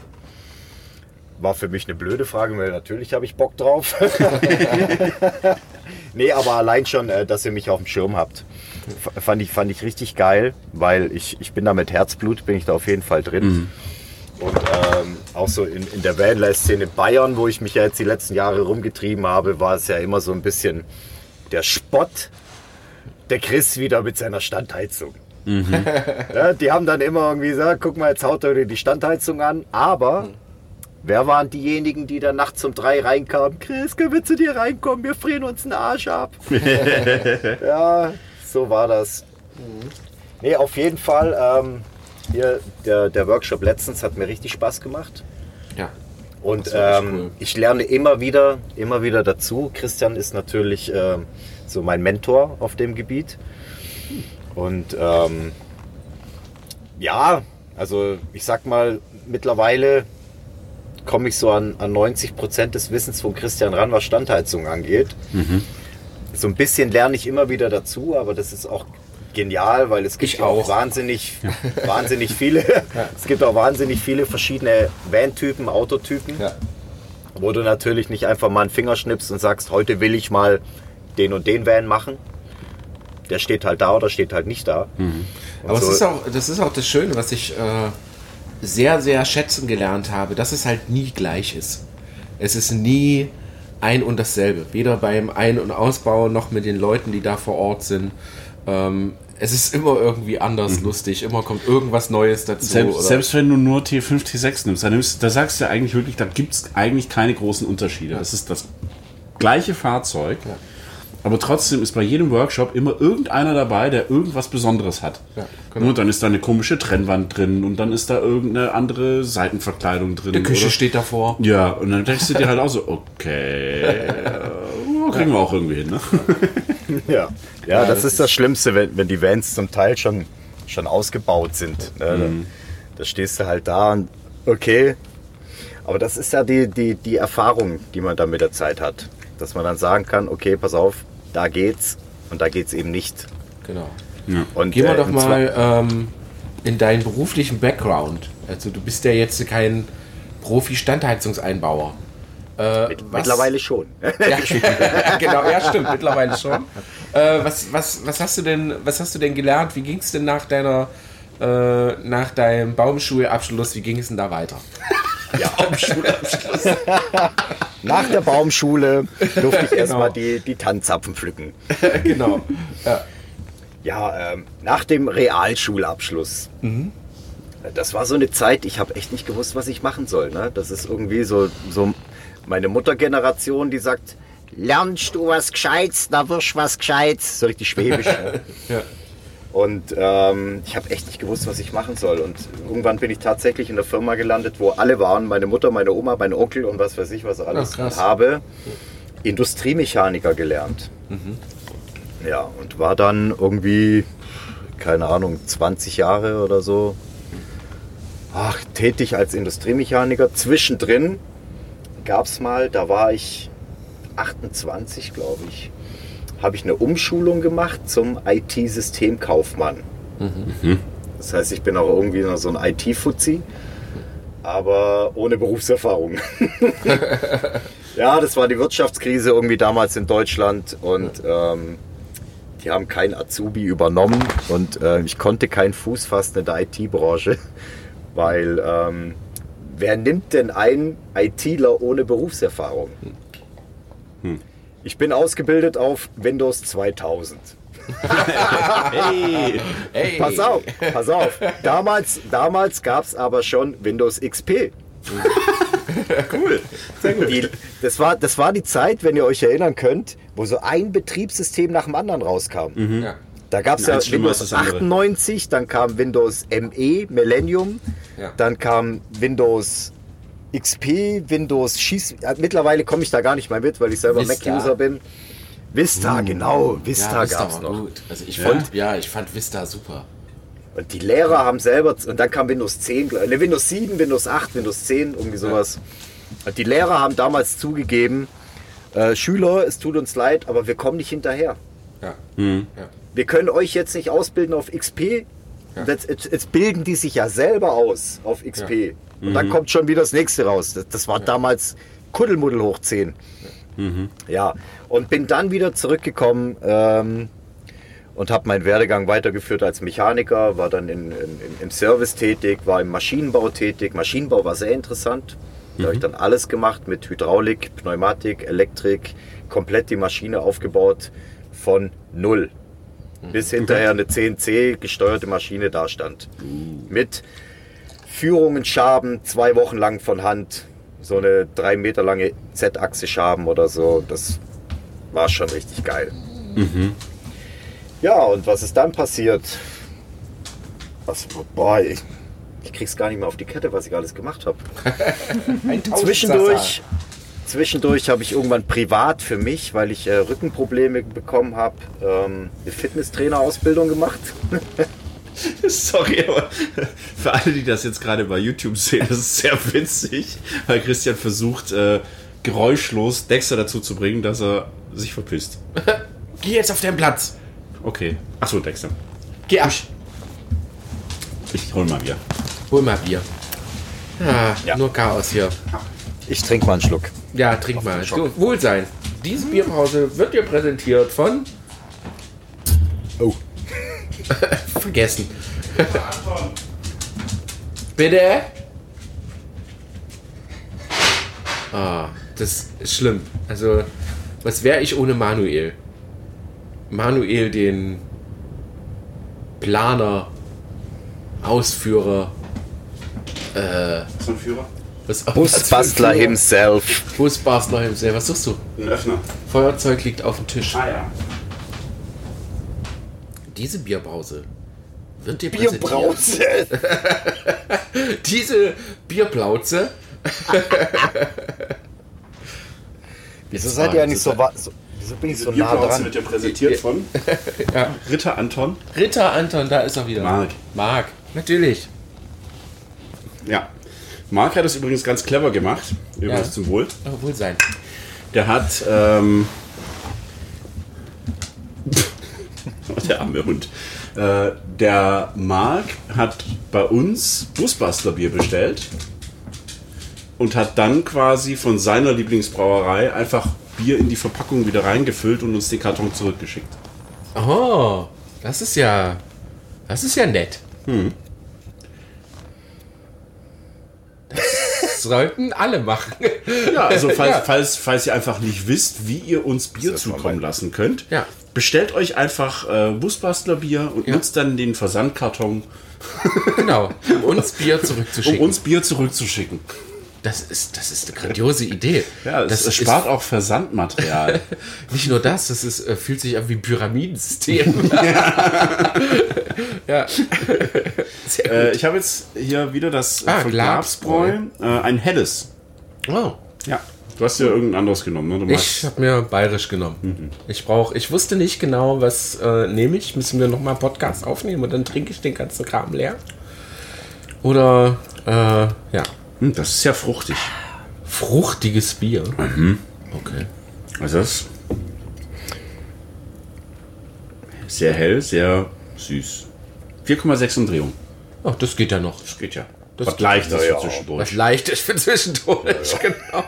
War für mich eine blöde Frage, weil natürlich habe ich Bock drauf. nee, aber allein schon, äh, dass ihr mich auf dem Schirm habt. Fand ich, fand ich richtig geil, weil ich, ich bin da mit Herzblut, bin ich da auf jeden Fall drin. Und ähm, auch so in, in der Vanlife-Szene Bayern, wo ich mich ja jetzt die letzten Jahre rumgetrieben habe, war es ja immer so ein bisschen der Spott. Der Chris wieder mit seiner Standheizung. Ja, die haben dann immer irgendwie gesagt, guck mal, jetzt haut er die Standheizung an. Aber wer waren diejenigen, die dann nachts um drei reinkamen? Chris, können wir zu dir reinkommen? Wir frieren uns den Arsch ab. ja, so war das. Nee, auf jeden Fall. Ähm, hier, der, der Workshop letztens hat mir richtig Spaß gemacht. Ja. Und ähm, cool. ich lerne immer wieder, immer wieder dazu. Christian ist natürlich ähm, so mein Mentor auf dem Gebiet. Und ähm, ja, also ich sag mal, mittlerweile komme ich so an, an 90 Prozent des Wissens von Christian ran, was Standheizung angeht. So ein bisschen lerne ich immer wieder dazu, aber das ist auch genial, weil es gibt Ich auch auch. wahnsinnig, wahnsinnig viele, es gibt auch wahnsinnig viele verschiedene Van-Typen, Autotypen Ja. wo du natürlich nicht einfach mal einen Finger schnippst und sagst, heute will ich mal den und den Van machen. Der steht halt da oder steht halt nicht da. Und Aber so- ist auch, das ist auch das Schöne, was ich äh, sehr, sehr schätzen gelernt habe, dass es halt nie gleich ist. Es ist nie ein und dasselbe. Weder beim Ein- und Ausbau noch mit den Leuten, die da vor Ort sind. Ähm, es ist immer irgendwie anders lustig. Immer kommt irgendwas Neues dazu. Selbst, selbst wenn du nur T5, T6 nimmst, dann nimmst, da sagst du ja eigentlich wirklich, da gibt es eigentlich keine großen Unterschiede. Das ist das gleiche Fahrzeug, aber trotzdem ist bei jedem Workshop immer irgendeiner dabei, der irgendwas Besonderes hat. Ja, genau. Und dann ist da eine komische Trennwand drin und dann ist da irgendeine andere Seitenverkleidung drin. die Küche oder? steht davor. Ja, und dann denkst du dir halt auch so, okay, äh, kriegen wir auch irgendwie hin, ne? ja, ja, das, das ist das Schlimmste, wenn, wenn die Vans zum Teil schon, schon ausgebaut sind. Ne? Da, da stehst du halt da und okay. Aber das ist ja die, die, die Erfahrung, die man dann mit der Zeit hat. Dass man dann sagen kann, okay, pass auf, da geht's und da geht's eben nicht. Genau. Und, Gehen wir äh, doch mal ähm, in deinen beruflichen Background. Also du bist ja jetzt kein Profi-Standheizungseinbauer. Äh, Mit, was- mittlerweile schon. Ja, genau, ja stimmt, mittlerweile schon. Äh, was, was, was, hast du denn, was hast du denn gelernt? Wie ging es denn nach deiner äh, nach deinem Baumschulabschluss, wie ging es denn da weiter? Ja, Baumschulabschluss. Nach der Baumschule durfte ich erstmal die, die Tannenzapfen pflücken. genau. Ja. Ja, ähm, nach dem Realschulabschluss. Das war so eine Zeit, ich habe echt nicht gewusst, was ich machen soll. Ne? Das ist irgendwie so, so meine Muttergeneration, die sagt, lernst du was Gescheites, da wirst du was Gescheites. So richtig schwäbisch. ne? Ja. Und ähm, ich habe echt nicht gewusst, was ich machen soll. Und irgendwann bin ich tatsächlich in der Firma gelandet, wo alle waren, meine Mutter, meine Oma, mein Onkel und was weiß ich, was alles. Ach, habe Industriemechaniker gelernt. Ja, und war dann irgendwie, keine Ahnung, 20 Jahre oder so, ach, tätig als Industriemechaniker. Zwischendrin gab es mal, da war ich 28, glaube ich, habe ich eine Umschulung gemacht zum IT-Systemkaufmann. Das heißt, ich bin auch irgendwie noch so ein IT-Fuzzi, aber ohne Berufserfahrung. ja, das war die Wirtschaftskrise irgendwie damals in Deutschland und ähm, die haben keinen Azubi übernommen und äh, ich konnte keinen Fuß fassen in der IT-Branche, weil ähm, wer nimmt denn einen ITler ohne Berufserfahrung? Ich bin ausgebildet auf Windows 2000. Hey! Hey. Pass auf, pass auf. Damals, damals gab es aber schon Windows XP. Cool. Sehr gut. Die, das, war, das war die Zeit, wenn ihr euch erinnern könnt, wo so ein Betriebssystem nach dem anderen rauskam. Ja. Da gab es Ja, Windows das andere. 98, dann kam Windows ME, Millennium, Ja. dann kam Windows XP, Windows Schieß. Ja, mittlerweile komme ich da gar nicht mehr mit, weil ich selber. Mac-User bin. Vista, genau, Vista ja, Vista gab es noch. gut. Also ich Ja? fand, ja, ich fand Vista super. Und die Lehrer haben selber, und dann kam Windows 10, glaub- ne, Windows 7, Windows 8, Windows 10, irgendwie sowas. Und die Lehrer haben damals zugegeben, äh, Schüler, es tut uns leid, aber wir kommen nicht hinterher. Ja. Mhm. ja. Wir können euch jetzt nicht ausbilden auf XP. Ja. Jetzt, jetzt, jetzt bilden die sich ja selber aus auf XP. Und dann kommt schon wieder das nächste raus. Das, das war damals Kuddelmuddel hoch 10. Ja, und bin dann wieder zurückgekommen ähm, und habe meinen Werdegang weitergeführt als Mechaniker, war dann in, in, im Service tätig, war im Maschinenbau tätig. Maschinenbau war sehr interessant. Da habe ich dann alles gemacht mit Hydraulik, Pneumatik, Elektrik, komplett die Maschine aufgebaut von null. Bis hinterher eine CNC gesteuerte Maschine dastand. Mit Führungen, Schaben, zwei Wochen lang von Hand, so eine drei Meter lange Z-Achse Schaben oder so. Das war schon richtig geil. Ja, und was ist dann passiert? Was, boah, ich, ich krieg's gar nicht mehr auf die Kette, was ich alles gemacht habe. Zwischendurch, zwischendurch habe ich irgendwann privat für mich, weil ich äh, Rückenprobleme bekommen habe, ähm, eine Fitnesstrainer-Ausbildung gemacht. Sorry, aber für alle, die das jetzt gerade bei YouTube sehen, das ist sehr witzig, weil Christian versucht, äh, geräuschlos Dexter dazu zu bringen, dass er sich verpisst. Geh jetzt auf den Platz. Okay. Achso, Dexter. Geh ab. Ich hol mal Bier. Hol mal Bier. Ah, Ja. Nur Chaos hier. Ich trinke mal einen Schluck. Ja, trink mal. Du, Wohlsein. Diese Bierpause wird dir präsentiert von. Oh. Vergessen. Bitte? Ah, das ist schlimm. Also, was wäre ich ohne Manuel? Manuel, den Planer, Ausführer, äh, So ein Führer? was Busbastler was himself. Busbastler himself. Was suchst du? Ein Öffner. Feuerzeug liegt auf dem Tisch. Ah ja. Diese Bierbrause wird dir präsentiert. Bierbrause. Diese Bierplauze. Wieso seid ihr eigentlich so, so Wieso bin ich so nah dran? wird dir präsentiert von Ja. Ritter Anton. Ritter Anton, da ist er wieder. Mark. Mark, natürlich. Ja. Mark hat das übrigens ganz clever gemacht. Übrigens Ja. zum Wohl. Oh, wohl sein. Der hat, ähm, der arme Hund. Äh, der Mark hat bei uns Busbastler-Bier bestellt und hat dann quasi von seiner Lieblingsbrauerei einfach Bier in die Verpackung wieder reingefüllt und uns den Karton zurückgeschickt. Oh, das ist ja. Das ist ja nett. Das sollten alle machen. Ja, also falls, Ja. Falls, falls ihr einfach nicht wisst, wie ihr uns Bier zukommen lassen könnt, Ja. Bestellt euch einfach äh, Busbastler-Bier und Ja. nutzt dann den Versandkarton, Genau, um uns Bier um zurückzuschicken. uns Bier zurückzuschicken. das, ist, das ist eine grandiose Idee. Ja, das, das spart auch Versandmaterial. Ist, nicht nur das, das ist, äh, fühlt sich an wie ein Pyramidensystem. ja. Gut. äh, ich habe jetzt hier wieder das Ah, äh, von Glabsbräu. Glabsbräu, äh, ein helles. Oh. Ja. Du hast ja irgendein anderes genommen, ne? Ich habe mir bayerisch genommen. Ich brauche, ich wusste nicht genau, was äh, nehme ich. Müssen wir nochmal Podcast aufnehmen und dann trinke ich den ganzen Kram leer. Oder, äh, ja, Hm, das ist ja fruchtig. fruchtiges Bier. Okay. Also das sehr hell, sehr süß. 4,6 Umdrehung. Ach, das geht ja noch. Das geht ja. Das Was leichtes ja, für ja. zwischendurch. Was leicht ist für zwischendurch, genau.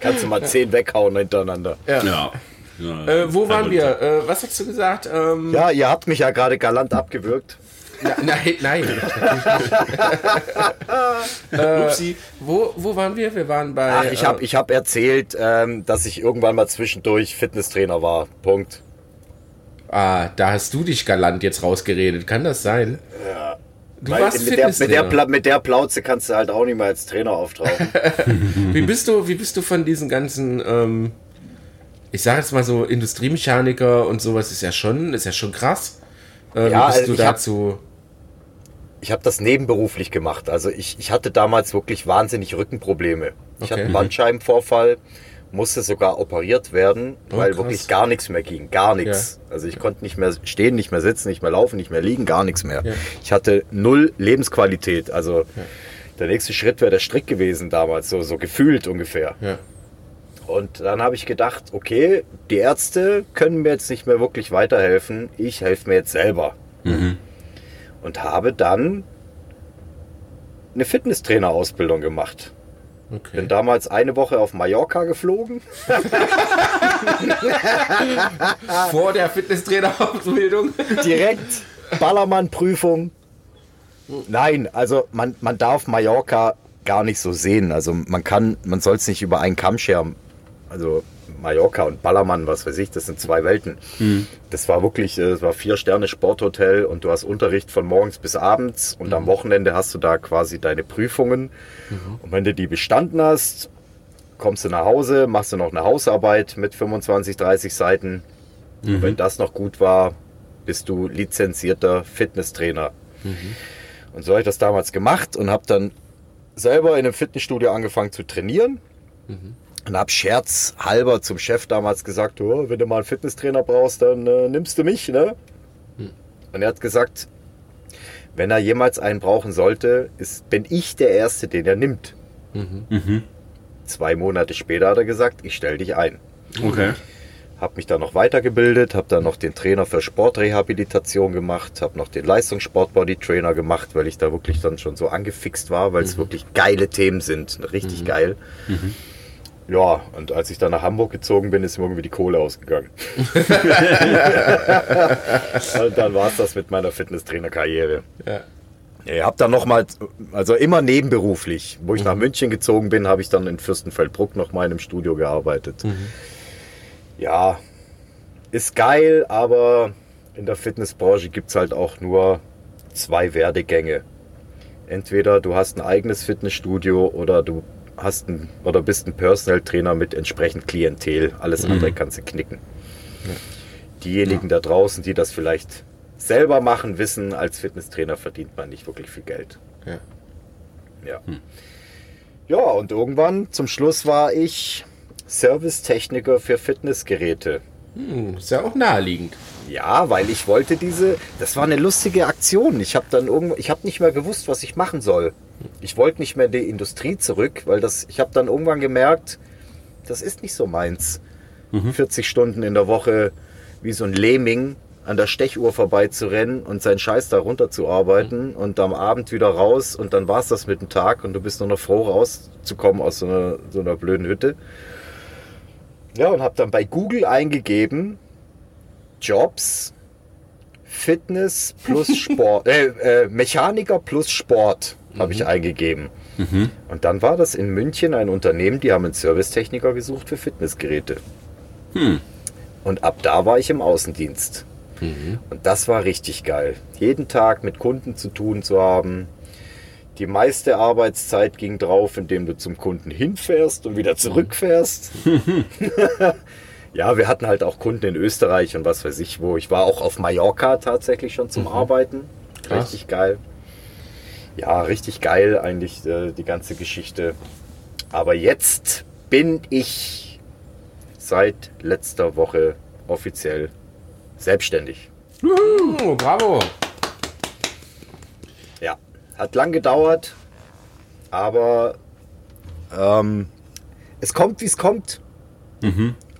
Kannst du mal zehn weghauen hintereinander. Ja. Ja. ja. Äh, wo waren wir? Äh, was hast du gesagt? Ähm, Ja, ihr habt mich ja gerade galant abgewürgt. na, nein, nein. Upsi. wo, wo waren wir? Wir waren bei. Ach, ich habe äh, ich hab erzählt, ähm, dass ich irgendwann mal zwischendurch Fitnesstrainer war. Punkt. ah, da hast du dich galant jetzt rausgeredet. Kann das sein? Du Weil warst mit der, mit, der, mit der Plauze kannst du halt auch nicht mehr als Trainer auftauchen. Wie bist du, wie bist du von diesen ganzen, ähm, ich sage jetzt mal so, Industriemechaniker und sowas ist ja schon, ist ja schon krass. Äh, Ja, wie bist also du ich hab- dazu? Ich habe das nebenberuflich gemacht. Also ich, ich hatte damals wirklich wahnsinnig Rückenprobleme. Ich Okay. hatte einen Bandscheibenvorfall, musste sogar operiert werden, Oh, weil krass. wirklich gar nichts mehr ging. Gar nichts. Also ich konnte nicht mehr stehen, nicht mehr sitzen, nicht mehr laufen, nicht mehr liegen, gar nichts mehr. Ja. Ich hatte null Lebensqualität. Also der nächste Schritt wäre der Strick gewesen damals, so, so gefühlt ungefähr. Ja. Und dann habe ich gedacht, okay, die Ärzte können mir jetzt nicht mehr wirklich weiterhelfen. Ich helfe mir jetzt selber. Und habe dann eine Fitnesstrainer-Ausbildung gemacht. Okay. Bin damals eine Woche auf Mallorca geflogen. Vor der Fitnesstrainer-Ausbildung. Direkt Ballermann-Prüfung. Nein, also man, man darf Mallorca gar nicht so sehen. Also man kann, man soll es nicht über einen Kamm scheren. Also Mallorca und Ballermann, was weiß ich, das sind zwei Welten. Das war wirklich, äh, es war vier Sterne Sporthotel und du hast Unterricht von morgens bis abends und am Wochenende hast du da quasi deine Prüfungen. Und wenn du die bestanden hast, kommst du nach Hause, machst du noch eine Hausarbeit mit 25, 30 Seiten. Und wenn das noch gut war, bist du lizenzierter Fitnesstrainer. Und so habe ich das damals gemacht und habe dann selber in einem Fitnessstudio angefangen zu trainieren. Und habe scherzhalber zum Chef damals gesagt, oh, wenn du mal einen Fitnesstrainer brauchst, dann äh, nimmst du mich. Ne? Und er hat gesagt, wenn er jemals einen brauchen sollte, ist, bin ich der Erste, den er nimmt. Zwei Monate später hat er gesagt, ich stelle dich ein. Okay. Habe mich dann noch weitergebildet, habe dann noch den Trainer für Sportrehabilitation gemacht, habe noch den Leistungssport-Body-Trainer gemacht, weil ich da wirklich dann schon so angefixt war, weil es wirklich geile Themen sind, richtig geil. Ja, und als ich dann nach Hamburg gezogen bin, ist mir irgendwie die Kohle ausgegangen. und dann war es das mit meiner Fitnesstrainer-Karriere. Ja. Ich habe dann nochmal, also immer nebenberuflich, wo ich nach München gezogen bin, habe ich dann in Fürstenfeldbruck noch mal in einem Studio gearbeitet. Ja, ist geil, aber in der Fitnessbranche gibt es halt auch nur zwei Werdegänge. Entweder du hast ein eigenes Fitnessstudio oder du hast ein, oder bist ein Personal Trainer mit entsprechend Klientel. Alles andere kannst du knicken. Diejenigen da draußen, die das vielleicht selber machen, wissen, als Fitnesstrainer verdient man nicht wirklich viel Geld. Ja. Ja. Ja, und irgendwann zum Schluss war ich Servicetechniker für Fitnessgeräte. Hm, ist ja auch naheliegend. Ja, weil ich wollte diese, das war eine lustige Aktion. Ich habe dann irgendwo, ich habe nicht mehr gewusst, was ich machen soll. Ich wollte nicht mehr in die Industrie zurück, weil das, ich habe dann irgendwann gemerkt, das ist nicht so meins. 40 Stunden in der Woche wie so ein Lemming an der Stechuhr vorbeizurennen und seinen Scheiß da runterzuarbeiten und am Abend wieder raus und dann war's das mit dem Tag und du bist nur noch froh rauszukommen aus so einer, so einer blöden Hütte. Ja, und habe dann bei Google eingegeben, Jobs, Fitness plus Sport, äh, äh, Mechaniker plus Sport habe ich eingegeben. Und dann war das in München ein Unternehmen, die haben einen Servicetechniker gesucht für Fitnessgeräte. Und ab da war ich im Außendienst. Und das war richtig geil. Jeden Tag mit Kunden zu tun zu haben. Die meiste Arbeitszeit ging drauf, indem du zum Kunden hinfährst und wieder zurückfährst. ja, wir hatten halt auch Kunden in Österreich und was weiß ich wo. Ich war auch auf Mallorca tatsächlich schon zum Arbeiten. Krass. Richtig geil. Ja, richtig geil eigentlich äh, die ganze Geschichte. Aber jetzt bin ich seit letzter Woche offiziell selbstständig. Oh, bravo. Ja, hat lang gedauert, aber ähm, es kommt, wie es kommt.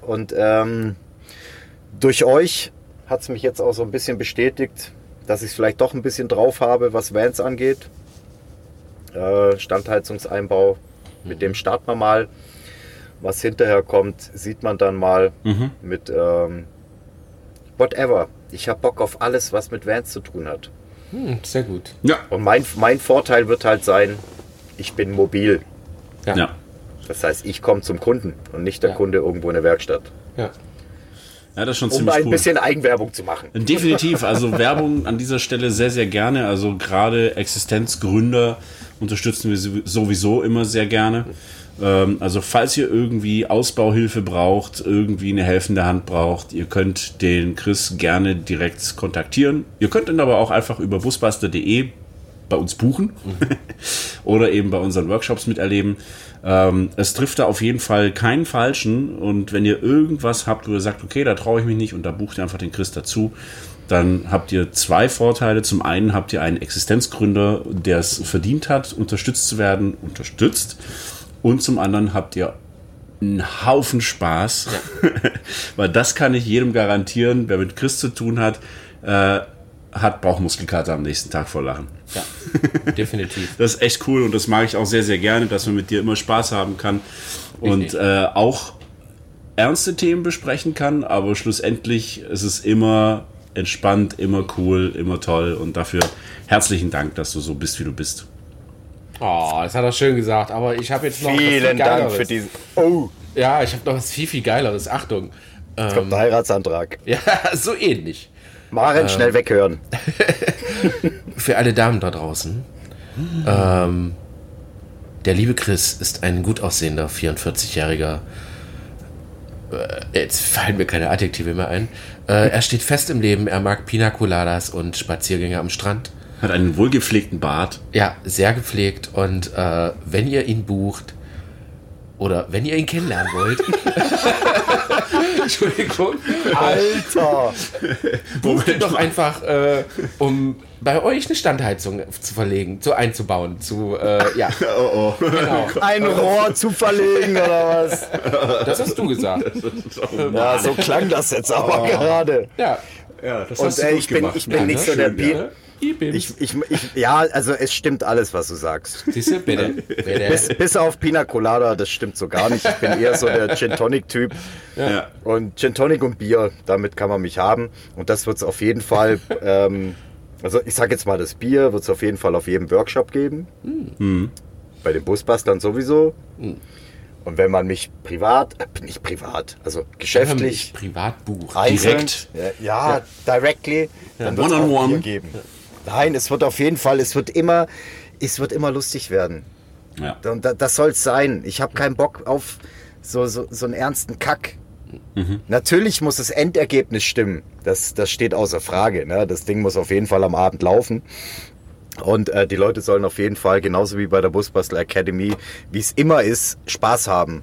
Und ähm, durch euch hat es mich jetzt auch so ein bisschen bestätigt, dass ich es vielleicht doch ein bisschen drauf habe, was Vans angeht. Äh, Standheizungseinbau, mit dem starten wir mal. Was hinterher kommt, sieht man dann mal mit ähm, whatever. Ich habe Bock auf alles, was mit Vans zu tun hat. Hm, sehr gut. Ja. Und mein, mein Vorteil wird halt sein, ich bin mobil. Ja. Ja. Ja. Das heißt, ich komme zum Kunden und nicht der Ja. Kunde irgendwo in der Werkstatt. Ja, Ja, das ist schon um ziemlich ein cool. bisschen Eigenwerbung zu machen. Definitiv, also Werbung an dieser Stelle sehr, sehr gerne. Also gerade Existenzgründer unterstützen wir sowieso immer sehr gerne. Ähm, Also falls ihr irgendwie Ausbauhilfe braucht, irgendwie eine helfende Hand braucht, ihr könnt den Chris gerne direkt kontaktieren. Ihr könnt ihn aber auch einfach über busbuster.de bei uns buchen oder eben bei unseren Workshops miterleben. Ähm, es trifft da auf jeden Fall keinen falschen und wenn ihr irgendwas habt, wo ihr sagt, okay, da traue ich mich nicht und da bucht ihr einfach den Chris dazu, dann habt ihr zwei Vorteile. Zum einen habt ihr einen Existenzgründer, der es verdient hat, unterstützt zu werden, unterstützt. Und zum anderen habt ihr einen Haufen Spaß, weil das kann ich jedem garantieren, wer mit Chris zu tun hat, äh, hat Bauchmuskelkater am nächsten Tag vor Lachen. Ja, definitiv. Das ist echt cool und das mag ich auch sehr, sehr gerne, dass man mit dir immer Spaß haben kann und äh, auch ernste Themen besprechen kann, aber schlussendlich ist es immer entspannt, immer cool, immer toll und dafür herzlichen Dank, dass du so bist, wie du bist. Oh, das hat er schön gesagt, aber ich habe jetzt noch was viel Vielen Dank Geileres. für diesen. Oh, Ja, ich habe noch was viel, viel Geileres. Achtung. jetzt kommt ein Heiratsantrag. Ja, so ähnlich. Maren, schnell weghören. Für alle Damen da draußen. Ähm, der liebe Chris ist ein gut aussehender 44-jähriger. Äh, jetzt fallen mir keine Adjektive mehr ein. Äh, er steht fest im Leben, er mag Pina Coladas und Spaziergänge am Strand. Hat einen wohlgepflegten Bart. Ja, sehr gepflegt und äh, wenn ihr ihn bucht oder wenn ihr ihn kennenlernen wollt. Entschuldigung. Alter! Bucht doch einfach, äh, um bei euch eine Standheizung zu verlegen, zu einzubauen, zu, äh, ja. Oh, oh. Genau. Ein Rohr zu verlegen oder was? Das hast du gesagt. Ja, so klang das jetzt aber gerade. Ja. Ja, das Und äh, ich bin, ich bin Ja, nicht ne? so der Bier. Ja. Ich, Ich, ich, ja, also es stimmt alles, was du sagst. Siehst du, bitte. bitte. Bis, bis auf Pina Colada, das stimmt so gar nicht. Ich bin eher so der Gin Tonic Typ. Ja. Und Gin Tonic und Bier, damit kann man mich haben. Und das wird es auf jeden Fall, ähm, also ich sag jetzt mal, das Bier wird es auf jeden Fall auf jedem Workshop geben. Bei den Busbustern sowieso. Und wenn man mich privat, äh, nicht privat, also geschäftlich, Privatbuch. einzeln, direkt. ja, ja, directly, dann wird es One-on-one. Bier geben. Nein, es wird auf jeden Fall, es wird immer, es wird immer lustig werden. Ja. Und da, das soll es sein. Ich habe keinen Bock auf so, so, so einen ernsten Kack. Natürlich muss das Endergebnis stimmen. Das, das steht außer Frage. Ne? Das Ding muss auf jeden Fall am Abend laufen. Und äh, die Leute sollen auf jeden Fall, genauso wie bei der Busbastler Academy, wie es immer ist, Spaß haben.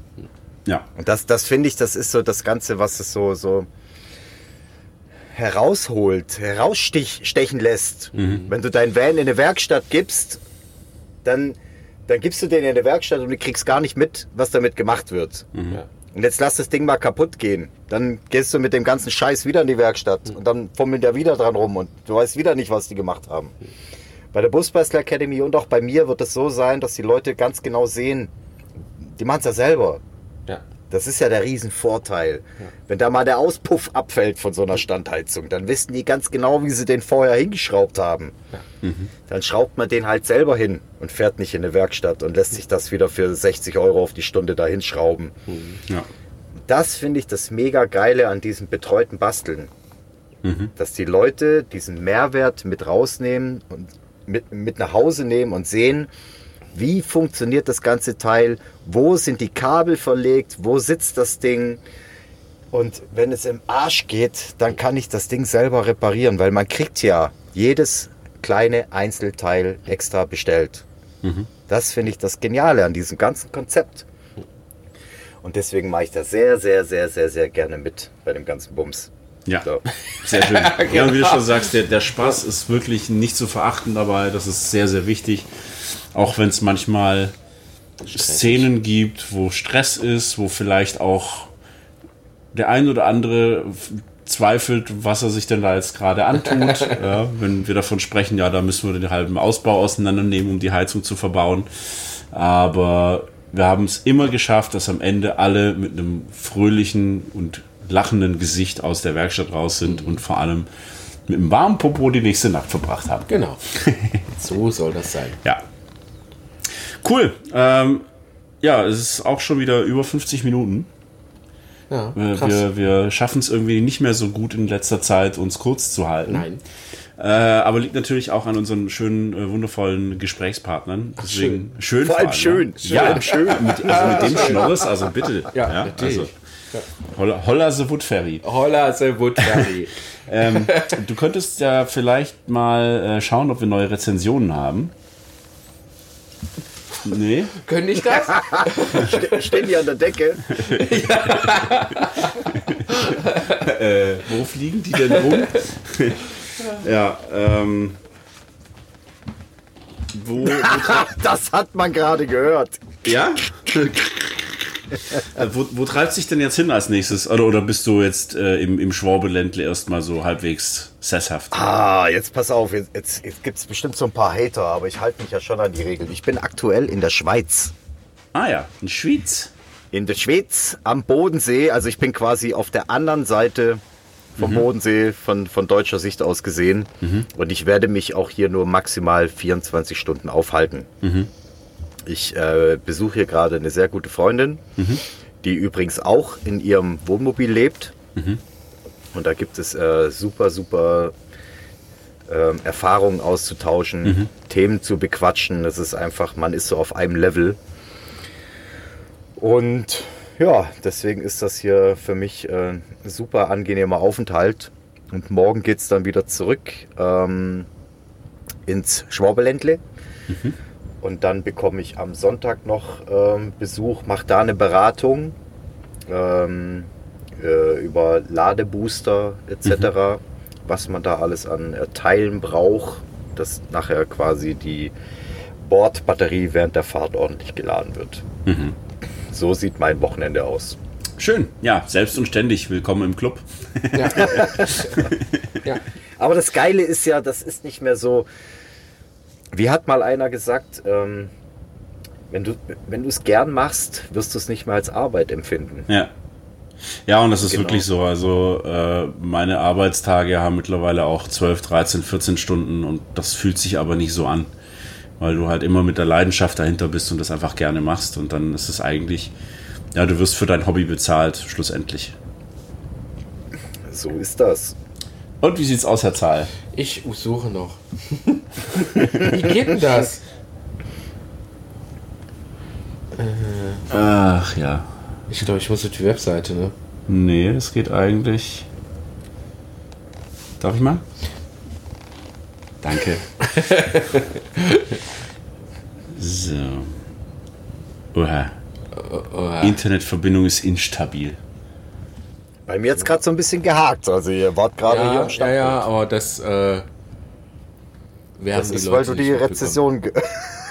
ja. Und das, das finde ich, das ist so das Ganze, was es so, so herausholt, herausstechen lässt. Wenn du deinen Van in eine Werkstatt gibst, dann, dann gibst du den in eine Werkstatt und du kriegst gar nicht mit, was damit gemacht wird. Ja. Und jetzt lass das Ding mal kaputt gehen. Dann gehst du mit dem ganzen Scheiß wieder in die Werkstatt und dann fummeln der wieder dran rum und du weißt wieder nicht, was die gemacht haben. Bei der Busbastler Academy und auch bei mir wird es so sein, dass die Leute ganz genau sehen, die machen es ja selber. Ja. Das ist ja der Riesenvorteil. Wenn da mal der Auspuff abfällt von so einer Standheizung, dann wissen die ganz genau, wie sie den vorher hingeschraubt haben. Dann schraubt man den halt selber hin und fährt nicht in eine Werkstatt und lässt sich das wieder für 60 Euro auf die Stunde dahin schrauben. ja. Das finde ich das mega geile an diesem betreuten Basteln. Dass die Leute diesen Mehrwert mit rausnehmen und mit, mit nach Hause nehmen und sehen, wie funktioniert das ganze Teil, wo sind die Kabel verlegt, wo sitzt das Ding. Und wenn es im Arsch geht, dann kann ich das Ding selber reparieren, weil man kriegt ja jedes kleine Einzelteil extra bestellt. Das finde ich das Geniale an diesem ganzen Konzept. Und deswegen mache ich da sehr, sehr, sehr, sehr, sehr gerne mit bei dem ganzen Bums. Ja, So. sehr schön. Ja, und wie du schon sagst, der, der Spaß ist wirklich nicht zu verachten dabei. Das ist sehr, sehr wichtig. Auch wenn es manchmal Szenen gibt, wo Stress ist, wo vielleicht auch der ein oder andere zweifelt, was er sich denn da jetzt gerade antut. ja, wenn wir davon sprechen, ja, da müssen wir den halben Ausbau auseinandernehmen, um die Heizung zu verbauen. Aber wir haben es immer geschafft, dass am Ende alle mit einem fröhlichen und lachenden Gesicht aus der Werkstatt raus sind und vor allem mit einem warmen Popo die nächste Nacht verbracht haben. Genau. so soll das sein. Ja. Cool. Ähm, ja, es ist auch schon wieder über 50 Minuten. Ja, wir krass. wir, wir schaffen es irgendwie nicht mehr so gut in letzter Zeit, uns kurz zu halten. Nein. Äh, aber liegt natürlich auch an unseren schönen, äh, wundervollen Gesprächspartnern. Deswegen schön. Vor allem allem, schön. ne? Ja, schön. Mit, also mit dem Schnorres, also bitte. Ja, natürlich. Also, Holla, Holla the Wood Ferry. Holla, the Wood Ferry. Ähm, du könntest ja vielleicht mal äh, schauen, ob wir neue Rezensionen haben. Nee. Könnte ich das? Stehen die an der Decke? Äh, wo fliegen die denn rum? ja, ähm. Wo, wo Das hat man gerade gehört. ja? Äh, wo, wo treibt sich denn jetzt hin als nächstes? Oder, oder bist du jetzt äh, im, im Schwabeländle erstmal so halbwegs sesshaft? Ah, jetzt pass auf, jetzt, jetzt, jetzt gibt es bestimmt so ein paar Hater, aber ich halte mich ja schon an die Regeln. Ich bin aktuell in der Schweiz. Ah ja, in Schwyz. In der Schweiz am Bodensee, also ich bin quasi auf der anderen Seite vom Bodensee von, von deutscher Sicht aus gesehen. Und ich werde mich auch hier nur maximal 24 Stunden aufhalten. Ich äh, besuche hier gerade eine sehr gute Freundin, die übrigens auch in ihrem Wohnmobil lebt. Und da gibt es äh, super, super ähm, Erfahrungen auszutauschen, Themen zu bequatschen. Das ist einfach, man ist so auf einem Level. Und ja, deswegen ist das hier für mich äh, ein super angenehmer Aufenthalt. Und morgen geht es dann wieder zurück ähm, ins Schwabeländle. Und dann bekomme ich am Sonntag noch ähm, Besuch, mache da eine Beratung ähm, äh, über Ladebooster etc., was man da alles an äh, Teilen braucht, dass nachher quasi die Bordbatterie während der Fahrt ordentlich geladen wird. So sieht mein Wochenende aus. Schön. Ja, selbst und ständig. Willkommen im Club. Ja. ja. Aber das Geile ist ja, das ist nicht mehr so. Wie hat mal einer gesagt, ähm, wenn du wenn du es gern machst, wirst du es nicht mehr als Arbeit empfinden. Ja. Ja, und das ist Genau. wirklich so. Also äh, meine Arbeitstage haben mittlerweile auch 12, 13, 14 Stunden und das fühlt sich aber nicht so an. Weil du halt immer mit der Leidenschaft dahinter bist und das einfach gerne machst. Und dann ist es eigentlich, ja, du wirst für dein Hobby bezahlt, schlussendlich. So ist das. Und wie sieht's aus, Herr Zahl? Ich suche noch. Wie geht denn das? Ach ja. Ich glaube, ich muss auf die Webseite, ne? Nee, das geht eigentlich. Darf ich mal? Danke. so. Oha. Oha. Internetverbindung ist instabil. Bei mir jetzt gerade so ein bisschen gehakt. Also ihr wart gerade hier Ja, am ja, ja, Standpunkt. aber das äh, das die ist, Leute weil du die. Rezession, ge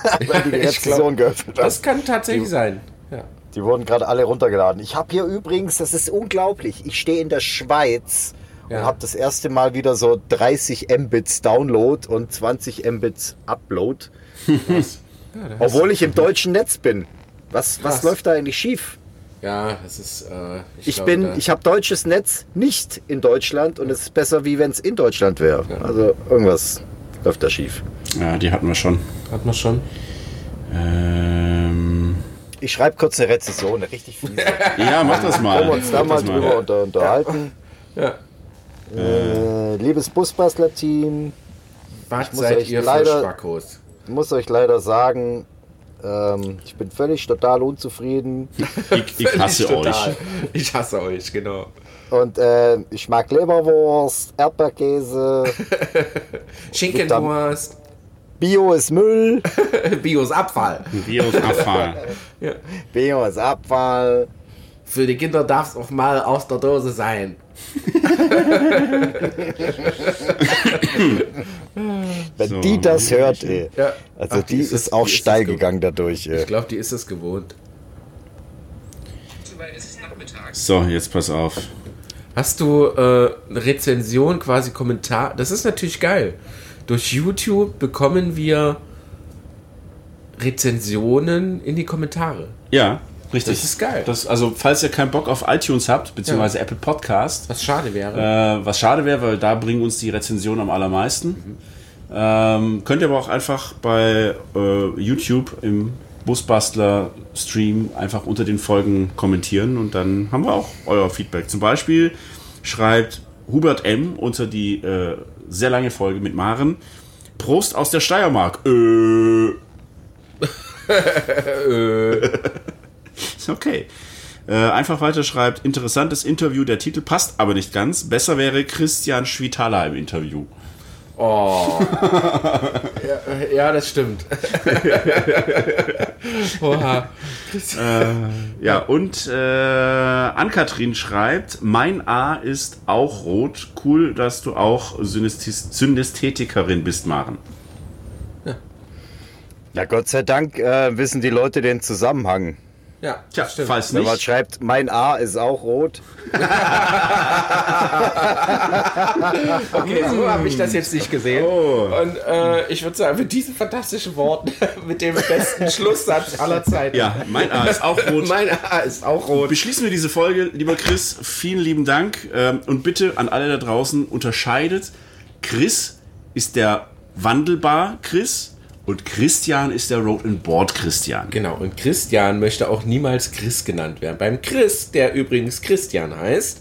die Rezession geöffnet Das hast. kann tatsächlich sein. Ja. Die wurden gerade alle runtergeladen. Ich habe hier übrigens, das ist unglaublich, ich stehe in der Schweiz Ja. und habe das erste Mal wieder so 30 Mbits Download und 20 Mbits Upload, obwohl ich im deutschen Netz bin. Was, was läuft da eigentlich schief? Ja, das ist. Äh, Ich glaube, bin, ich habe deutsches Netz nicht in Deutschland und es ist besser, wie wenn es in Deutschland wäre. Also irgendwas läuft da schief. Ja, die hatten wir schon. Hat man schon. Ähm, Ich schreibe kurz eine Rezession, eine richtig fiese. ja, mach das mal. Wollen wir uns da mal drüber unter, unterhalten. Ja. Äh, liebes Busbastler-Team, Was muss seid euch ihr leider- für Spackos? ich muss euch leider sagen, ähm, ich bin völlig total unzufrieden Ich, ich hasse Völlig euch. total. Ich hasse euch, genau. und äh, ich mag Leberwurst, Erdbeerkäse, Schinkenwurst, Bio ist Müll, Bios Abfall. Virusabfall. Bio ist Abfall. Für die Kinder darf es auch mal aus der Dose sein. Wenn So, die das hört, ey. Ja. Also Ach, die, ist, es- auch die steil gewohnt. gegangen dadurch. Ey. Ich glaube, die ist es gewohnt. So, jetzt pass auf. Hast du äh, eine Rezension, quasi Kommentar? Das ist natürlich geil. Durch YouTube bekommen wir Rezensionen in die Kommentare. Ja, richtig. Das ist geil. Das, also, falls ihr keinen Bock auf iTunes habt, beziehungsweise Apple Podcast, Was schade wäre. Äh, was schade wäre, weil da bringen uns die Rezensionen am allermeisten. Ähm, könnt ihr aber auch einfach bei äh, YouTube im Busbastler Stream einfach unter den Folgen kommentieren und dann haben wir auch euer Feedback. Zum Beispiel schreibt Hubert M. unter die äh, sehr lange Folge mit Maren. Prost aus der Steiermark. Äh. Okay. Äh, einfach weiter schreibt, interessantes Interview, der Titel passt aber nicht ganz. Besser wäre Christian Schwitala im Interview. Oh. ja, ja, das stimmt. Oha. Äh, ja, und äh, Ann-Kathrin schreibt, mein A ist auch rot. Cool, dass du auch Synästhetikerin bist, Maren. Ja. ja, Gott sei Dank äh, wissen die Leute den Zusammenhang. Ja, Tja, stimmt. falls nicht. Wenn man schreibt, mein A ist auch rot. okay, so habe ich das jetzt nicht gesehen. Oh. Und äh, ich würde sagen, mit diesen fantastischen Worten, mit dem besten Schlusssatz aller Zeiten. Ja, mein A ist auch rot. mein A ist auch rot. Beschließen wir diese Folge, lieber Chris. Vielen lieben Dank. Ähm, und bitte an alle da draußen, unterscheidet. Chris ist der wandelbar Chris und Christian ist der Road and Board Christian. Genau, und Christian möchte auch niemals Chris genannt werden. Beim Chris, der übrigens Christian heißt,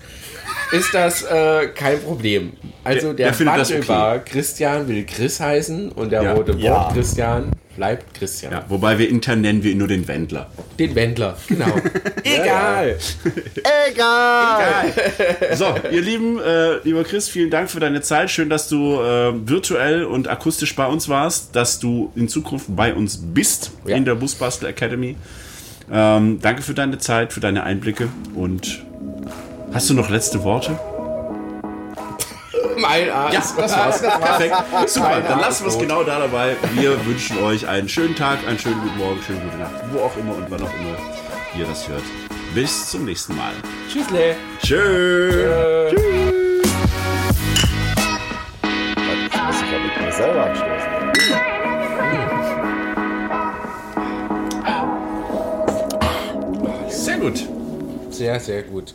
ist das äh, kein Problem. Also der, der Wandelbar okay. Christian will Chris heißen und der ja. rote Board ja. Christian bleibt Christian. Ja, wobei wir intern nennen wir ihn nur den Wendler. Den Wendler, genau. Egal. Egal. Egal. So, ihr Lieben, äh, lieber Chris, vielen Dank für deine Zeit. Schön, dass du äh, virtuell und akustisch bei uns warst, dass du in Zukunft bei uns bist ja. in der Busbastel Academy. Ähm, danke für deine Zeit, für deine Einblicke und hast du noch letzte Worte? Mein Arsch. Ja, das war's. Perfekt. Super, dann lassen wir es genau da dabei. Wir wünschen euch einen schönen Tag, einen schönen guten Morgen, schöne gute Nacht, wo auch immer und wann auch immer ihr das hört. Bis zum nächsten Mal. Tschüssle. Tschö. Tschüss. Ich muss sich ja mit mir selber anstoßen. Sehr gut. Sehr, sehr gut.